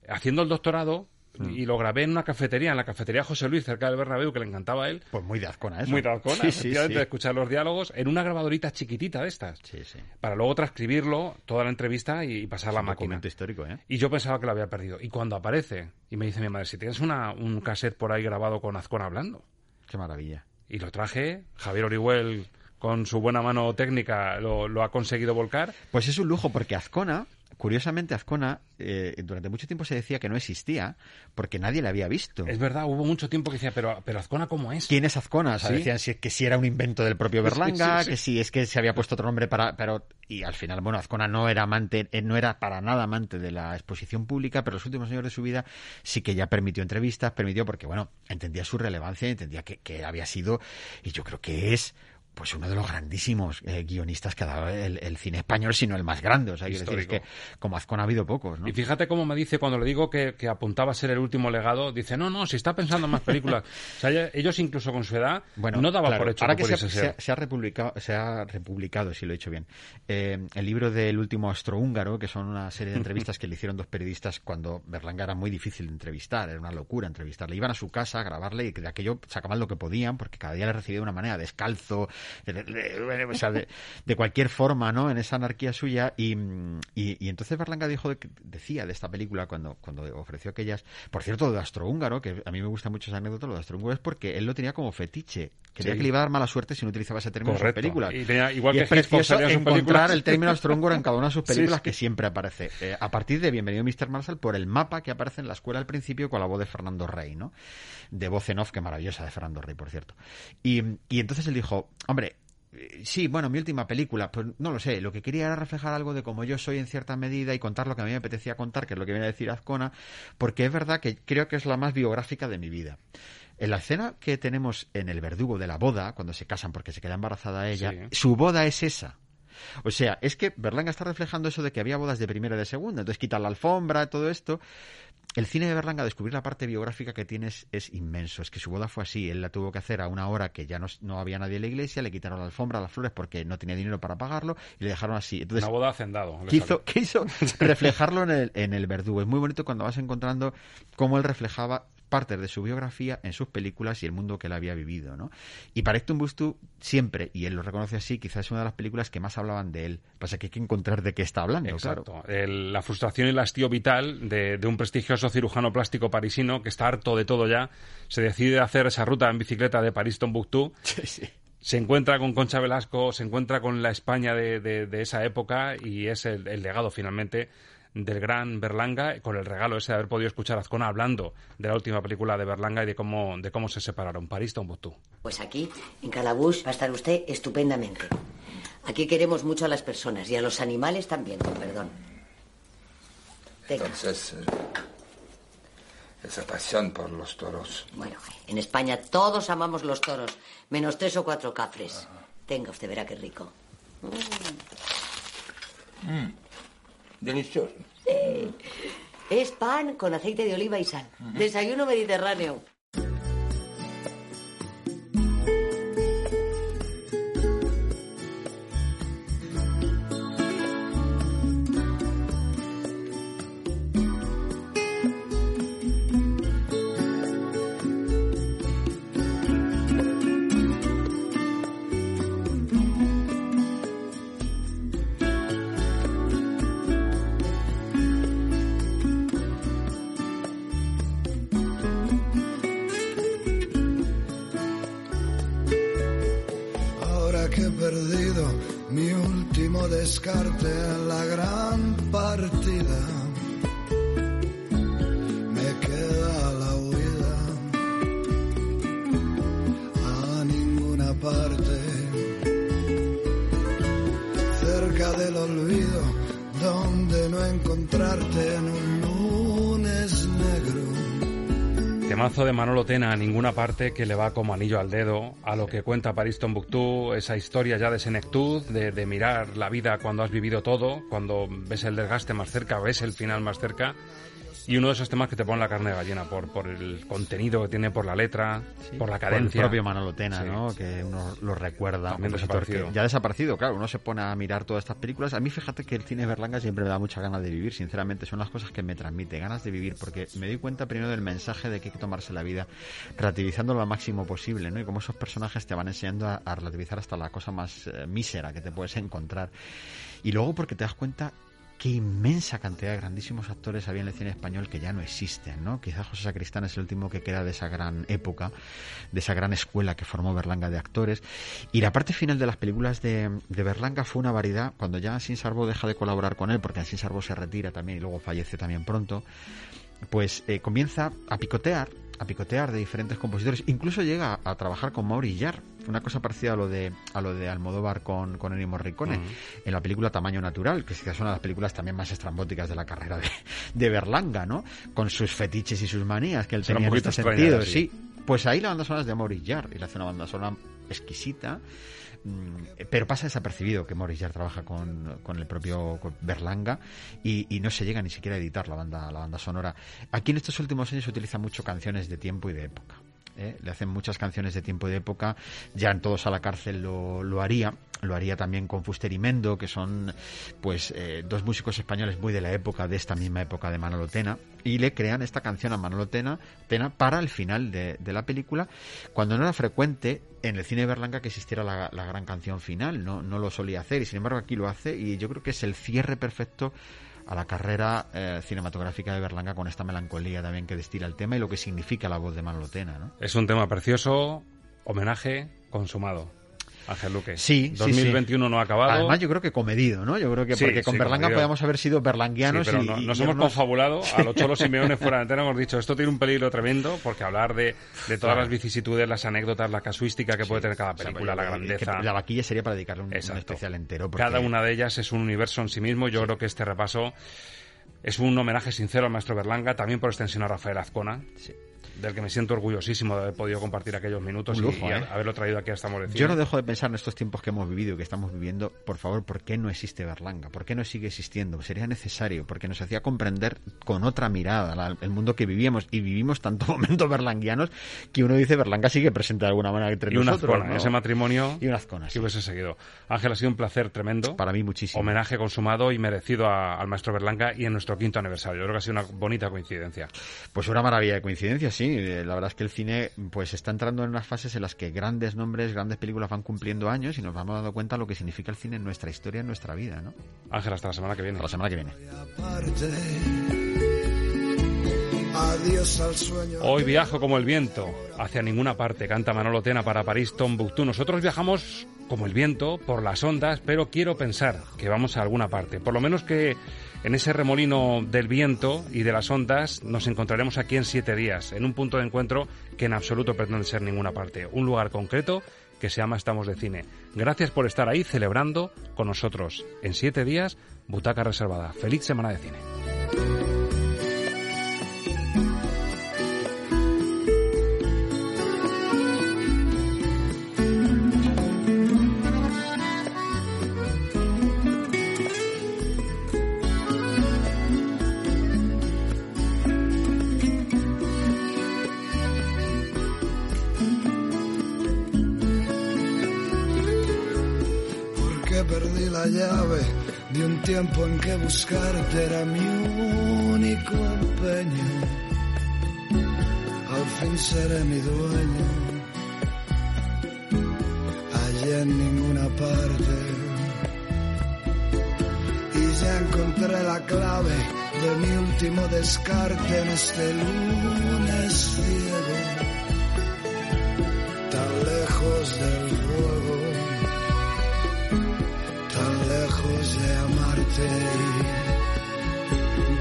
Haciendo el doctorado, Mm. y lo grabé en una cafetería, en la cafetería José Luis, cerca del Bernabéu, que le encantaba a él. Pues muy de Azcona eso. Muy de Azcona, sí, de escuchar los diálogos en una grabadorita chiquitita de estas. Sí, sí. Para luego transcribirlo, toda la entrevista y, pasar la máquina. Un histórico, ¿eh? Y yo pensaba que lo había perdido. Y cuando aparece, y me dice mi madre, si tienes una, un cassette por ahí grabado con Azcona hablando. Qué maravilla. Y lo traje, Javier Orihuel con su buena mano técnica lo, lo ha conseguido volcar. Pues es un lujo porque Azcona curiosamente, Azcona eh, durante mucho tiempo se decía que no existía porque nadie la había visto. Es verdad, hubo mucho tiempo que decía, pero, pero Azcona, ¿cómo es? ¿Quién es Azcona? decían que si era un invento del propio Berlanga, que si es que se había puesto otro nombre para. Pero, y al final, bueno, Azcona no era amante, eh, no era para nada amante de la exposición pública, pero los últimos años de su vida sí que ya permitió entrevistas, permitió porque, bueno, entendía su relevancia, entendía que, que había sido, y yo creo que es pues uno de los grandísimos eh, guionistas que ha dado el, cine español, sino el más grande. O sea, decir, que como Azcona ha habido pocos, ¿no? Y fíjate cómo me dice cuando le digo que, apuntaba a ser el último legado, dice, no, no, si está pensando en más películas. o sea, ellos incluso con su edad bueno, no daban por hecho ahora que, se, ha, republicado, se ha republicado, si lo he dicho bien, eh, el libro del último astrohúngaro, que son una serie de entrevistas que le hicieron dos periodistas cuando Berlanga era muy difícil de entrevistar, era una locura entrevistarle. Iban a su casa a grabarle y de aquello sacaban lo que podían, porque cada día le recibía de una manera descalzo, o sea, de, de, cualquier forma, ¿no? En esa anarquía suya. Y, y, y entonces Berlanga dijo, decía de esta película cuando, cuando ofreció aquellas. Por cierto, de Astrohúngaro, que a mí me gusta mucho esa anécdota, lo de Astrohúngaro, es porque él lo tenía como fetiche. Quería que le iba a dar mala suerte si no utilizaba ese término Correcto. en sus películas. Y, tenía, igual y que es precioso encontrar películas. el término Astrohúngaro en cada una de sus películas, sí, sí. que siempre aparece. Eh, a partir de Bienvenido Mr. Marshall, por el mapa que aparece en la escuela al principio con la voz de Fernando Rey, ¿no? De voz en off, que maravillosa de Fernando Rey, por cierto. Y, y entonces él dijo, hombre, eh, Sí, bueno, mi última película, pues no lo sé, lo que quería era reflejar algo de cómo yo soy en cierta medida y contar lo que a mí me apetecía contar, que es lo que viene a decir Azcona, porque es verdad que creo que es la más biográfica de mi vida. En la escena que tenemos en el verdugo de la boda, cuando se casan porque se queda embarazada ella, Sí. su boda es esa. O sea, es que Berlanga está reflejando eso de que había bodas de primera y de segunda, entonces quitar la alfombra, todo esto. El cine de Berlanga, descubrir la parte biográfica que tiene es, inmenso. Es que su boda fue así. Él la tuvo que hacer a una hora que ya no, no había nadie en la iglesia, le quitaron la alfombra, las flores porque no tenía dinero para pagarlo y le dejaron así. Entonces, Una boda hacendado. quiso, quiso reflejarlo en el, en el verdugo. Es muy bonito cuando vas encontrando cómo él reflejaba partes de su biografía en sus películas y el mundo que él había vivido, ¿no? Y para Bustu siempre, y él lo reconoce así, quizás es una de las películas que más hablaban de él. Pasa que hay que encontrar de qué está hablando, claro. Exacto. El- la frustración y el hastío vital de, de un prestigioso cirujano plástico parisino que está harto de todo ya, se decide a hacer esa ruta en bicicleta de París-Tombuctú. Se encuentra con Concha Velasco, se encuentra con la España de, de- de esa época y es el, el legado finalmente del gran Berlanga, con el regalo ese de haber podido escuchar a Azcona hablando de la última película de Berlanga y de cómo, de cómo se separaron, París-Tombuctú. Pues aquí, en Calabush, va a estar usted estupendamente. Aquí queremos mucho a las personas y a los animales también, con perdón. Tenga. Entonces, eh, esa pasión por los toros. Bueno, en España todos amamos los toros, menos tres o cuatro cafres. Tenga, usted verá qué rico. Mm, delicioso. Sí. Es pan con aceite de oliva y sal. Desayuno mediterráneo. De Manolo Tena a ninguna parte que le va como anillo al dedo a lo que cuenta París Tombuctú, esa historia ya de senectud, de, de mirar la vida cuando has vivido todo, cuando ves el desgaste más cerca, ves el final más cerca. Y uno de esos temas que te pone la carne de gallina por, por el contenido que tiene, por la letra, por la Por el cadencia. propio Manolo Tena, Sí. ¿no? Que uno lo recuerda. Un desaparecido. que Ya desaparecido, claro. Uno se pone a mirar todas estas películas. A mí, fíjate que el cine de Berlanga siempre me da mucha ganas de vivir, sinceramente. Son las cosas que me transmite, ganas de vivir, porque me doy cuenta primero del mensaje de que hay que tomarse la vida relativizándolo al máximo posible, ¿no? Y cómo esos personajes te van enseñando a, a relativizar hasta la cosa más eh, mísera que te puedes encontrar. Y luego porque te das cuenta qué inmensa cantidad de grandísimos actores había en el cine español que ya no existen, ¿no? Quizás José Sacristán es el último que queda de esa gran época, de esa gran escuela que formó Berlanga de actores. Y la parte final de las películas de, Berlanga fue una variedad, cuando ya Sin Sarbo deja de colaborar con él, porque Sin Sarbo se retira también y luego fallece también pronto, pues eh, comienza a picotear, a picotear de diferentes compositores, incluso llega a, trabajar con Mauri una cosa parecida a lo de a lo de Almodóvar con, con Ennio Morricone, en la película Tamaño Natural, que es una de las películas también más estrambóticas de la carrera de, de Berlanga, ¿no? Con sus fetiches y sus manías que él Será tenía en este sentido, sí. sí. Pues ahí la banda sonora es de Maurice Jarre, y le hace una banda sonora exquisita, mm, pero pasa desapercibido que Maurice Jarre trabaja con, con el propio Berlanga y, y no se llega ni siquiera a editar la banda, la banda sonora. Aquí en estos últimos años se utilizan mucho canciones de tiempo y de época. ¿Eh? Le hacen muchas canciones de tiempo y de época, ya en Todos a la cárcel lo, lo haría, lo haría también con Fuster y Mendo, que son pues eh, dos músicos españoles muy de la época, de esta misma época de Manolo Tena, y le crean esta canción a Manolo Tena, para el final de, de la película, cuando no era frecuente en el cine de Berlanga que existiera la, la gran canción final, no, no lo solía hacer, y sin embargo aquí lo hace, y yo creo que es el cierre perfecto a la carrera eh, cinematográfica de Berlanga con esta melancolía también que destila el tema y lo que significa la voz de Manolo Tena, ¿no? Es un tema precioso, homenaje consumado. Ángel Luque. Sí, 2021 sí, no ha acabado. Además, yo creo que comedido, ¿no? Yo creo que Sí, porque con sí, Berlanga comedido. podíamos haber sido berlanguianos Sí, pero y, no- y nos hemos irnos- confabulado a los cholos Simeones fuera de antena hemos dicho esto tiene un peligro tremendo porque hablar de, de todas las vicisitudes, las anécdotas, la casuística que puede tener cada O sea, película, la grandeza. que La vaquilla sería para dedicarle un, especial entero. porque- Cada una de ellas es un universo en sí mismo. Yo creo que este repaso es un homenaje sincero al maestro Berlanga, también por extensión a Rafael Azcona, del que me siento orgullosísimo de haber podido compartir aquellos minutos y- ¿eh? haberlo traído aquí a Estamos de Yo no dejo de pensar en estos tiempos que hemos vivido y que estamos viviendo, por favor, ¿por qué no existe Berlanga? ¿Por qué no sigue existiendo? Sería necesario, porque nos hacía comprender con otra mirada la- el mundo que vivíamos y vivimos tantos momentos berlanguianos que uno dice Berlanga sigue presente de alguna manera entre y una nosotros. Azcona, ¿no? ese matrimonio Y una Azcona, que sí. hubiese seguido. Ángel, ha sido un placer tremendo. Para mí muchísimo. Homenaje consumado y merecido a- al maestro Berlanga y en nuestro quinto aniversario. Yo creo que ha sido una bonita coincidencia. Pues una maravilla de coincidencia, sí. Eh, La verdad es que el cine pues está entrando en unas fases en las que grandes nombres, grandes películas van cumpliendo años y nos vamos dando cuenta de lo que significa el cine en nuestra historia, en nuestra vida, ¿no? Ángel, hasta la semana que viene. Hasta la semana que viene. Adiós al sueño. Hoy viajo como el viento, hacia ninguna parte, canta Manolo Tena para París, Tombuctú. Nosotros viajamos como el viento, por las ondas, pero quiero pensar que vamos a alguna parte. Por lo menos que en ese remolino del viento y de las ondas nos encontraremos aquí en siete días, en un punto de encuentro que en absoluto pretende ser ninguna parte. Un lugar concreto que se llama Estamos de Cine. Gracias por estar ahí celebrando con nosotros. En siete días, butaca reservada. Feliz semana de cine. Tiempo en que buscarte era mi único empeño. Al fin seré mi dueño. Allá en ninguna parte. Y ya encontré la clave de mi último descarte en este lunes ciego. Tan lejos del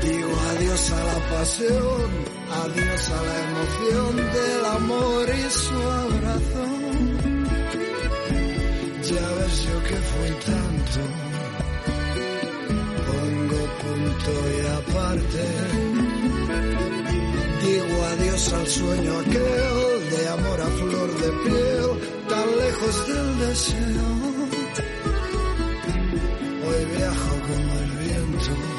Digo adiós a la pasión, adiós a la emoción del amor y su abrazo. Ya ves yo que fui tanto, pongo punto y aparte. Digo adiós al sueño aquel de amor a flor de piel, tan lejos del deseo vuelve a como el viento.